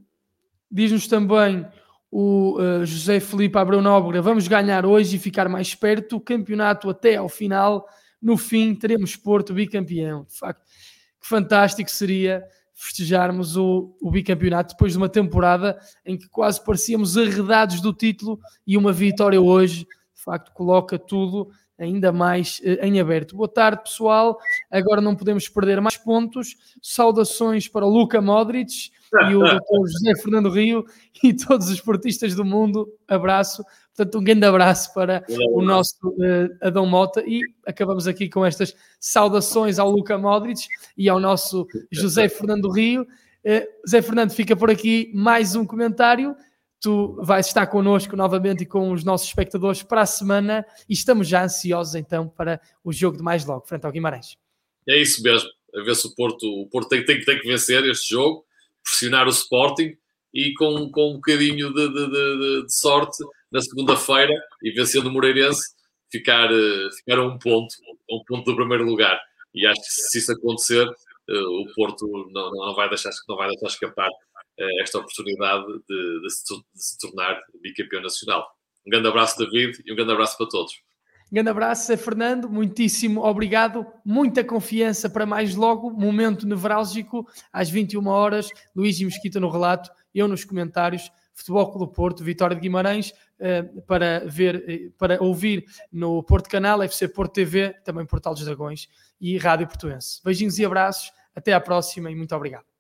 Speaker 1: Diz-nos também o uh, José Felipe Abreu Nóbrega, vamos ganhar hoje e ficar mais perto, o campeonato até ao final, no fim teremos Porto bicampeão. De facto, que fantástico seria festejarmos o, o bicampeonato depois de uma temporada em que quase parecíamos arredados do título e uma vitória hoje, de facto, coloca tudo ainda mais eh, em aberto. Boa tarde, pessoal. Agora não podemos perder mais pontos. Saudações para o Luca Modric e o. José Fernando Rio (laughs) e todos os portistas do mundo. Abraço. Portanto, um grande abraço para o nosso uh, Adão Mota e acabamos aqui com estas saudações ao Luca Modric e ao nosso José Fernando Rio. Uh, Zé Fernando, fica por aqui mais um comentário. Tu vais estar connosco novamente e com os nossos espectadores para a semana e estamos já ansiosos então para o jogo de mais logo, frente ao Guimarães.
Speaker 2: É isso mesmo, a ver se o Porto, o Porto tem, tem, tem que vencer este jogo, pressionar o Sporting e com, com um bocadinho de, de, de, de sorte na segunda-feira e vencendo o Moreirense, ficar, eh, ficar a um ponto, a um ponto do primeiro lugar. E acho que se isso acontecer, eh, o Porto não, não, vai, deixar, não vai deixar escapar eh, esta oportunidade de, de, se, de se tornar bicampeão nacional. Um grande abraço, David, e um grande abraço para todos.
Speaker 1: Grande abraço, Zé Fernando, muitíssimo obrigado, muita confiança para mais logo, momento nevrálgico, às 21 horas, Luís Mesquita no relato, eu nos comentários, Futebol Clube Porto, Vitória de Guimarães, eh, para ver, eh, para ouvir no Porto Canal, FC Porto TV, também Portal dos Dragões e Rádio Portuense. Beijinhos e abraços, até à próxima e muito obrigado.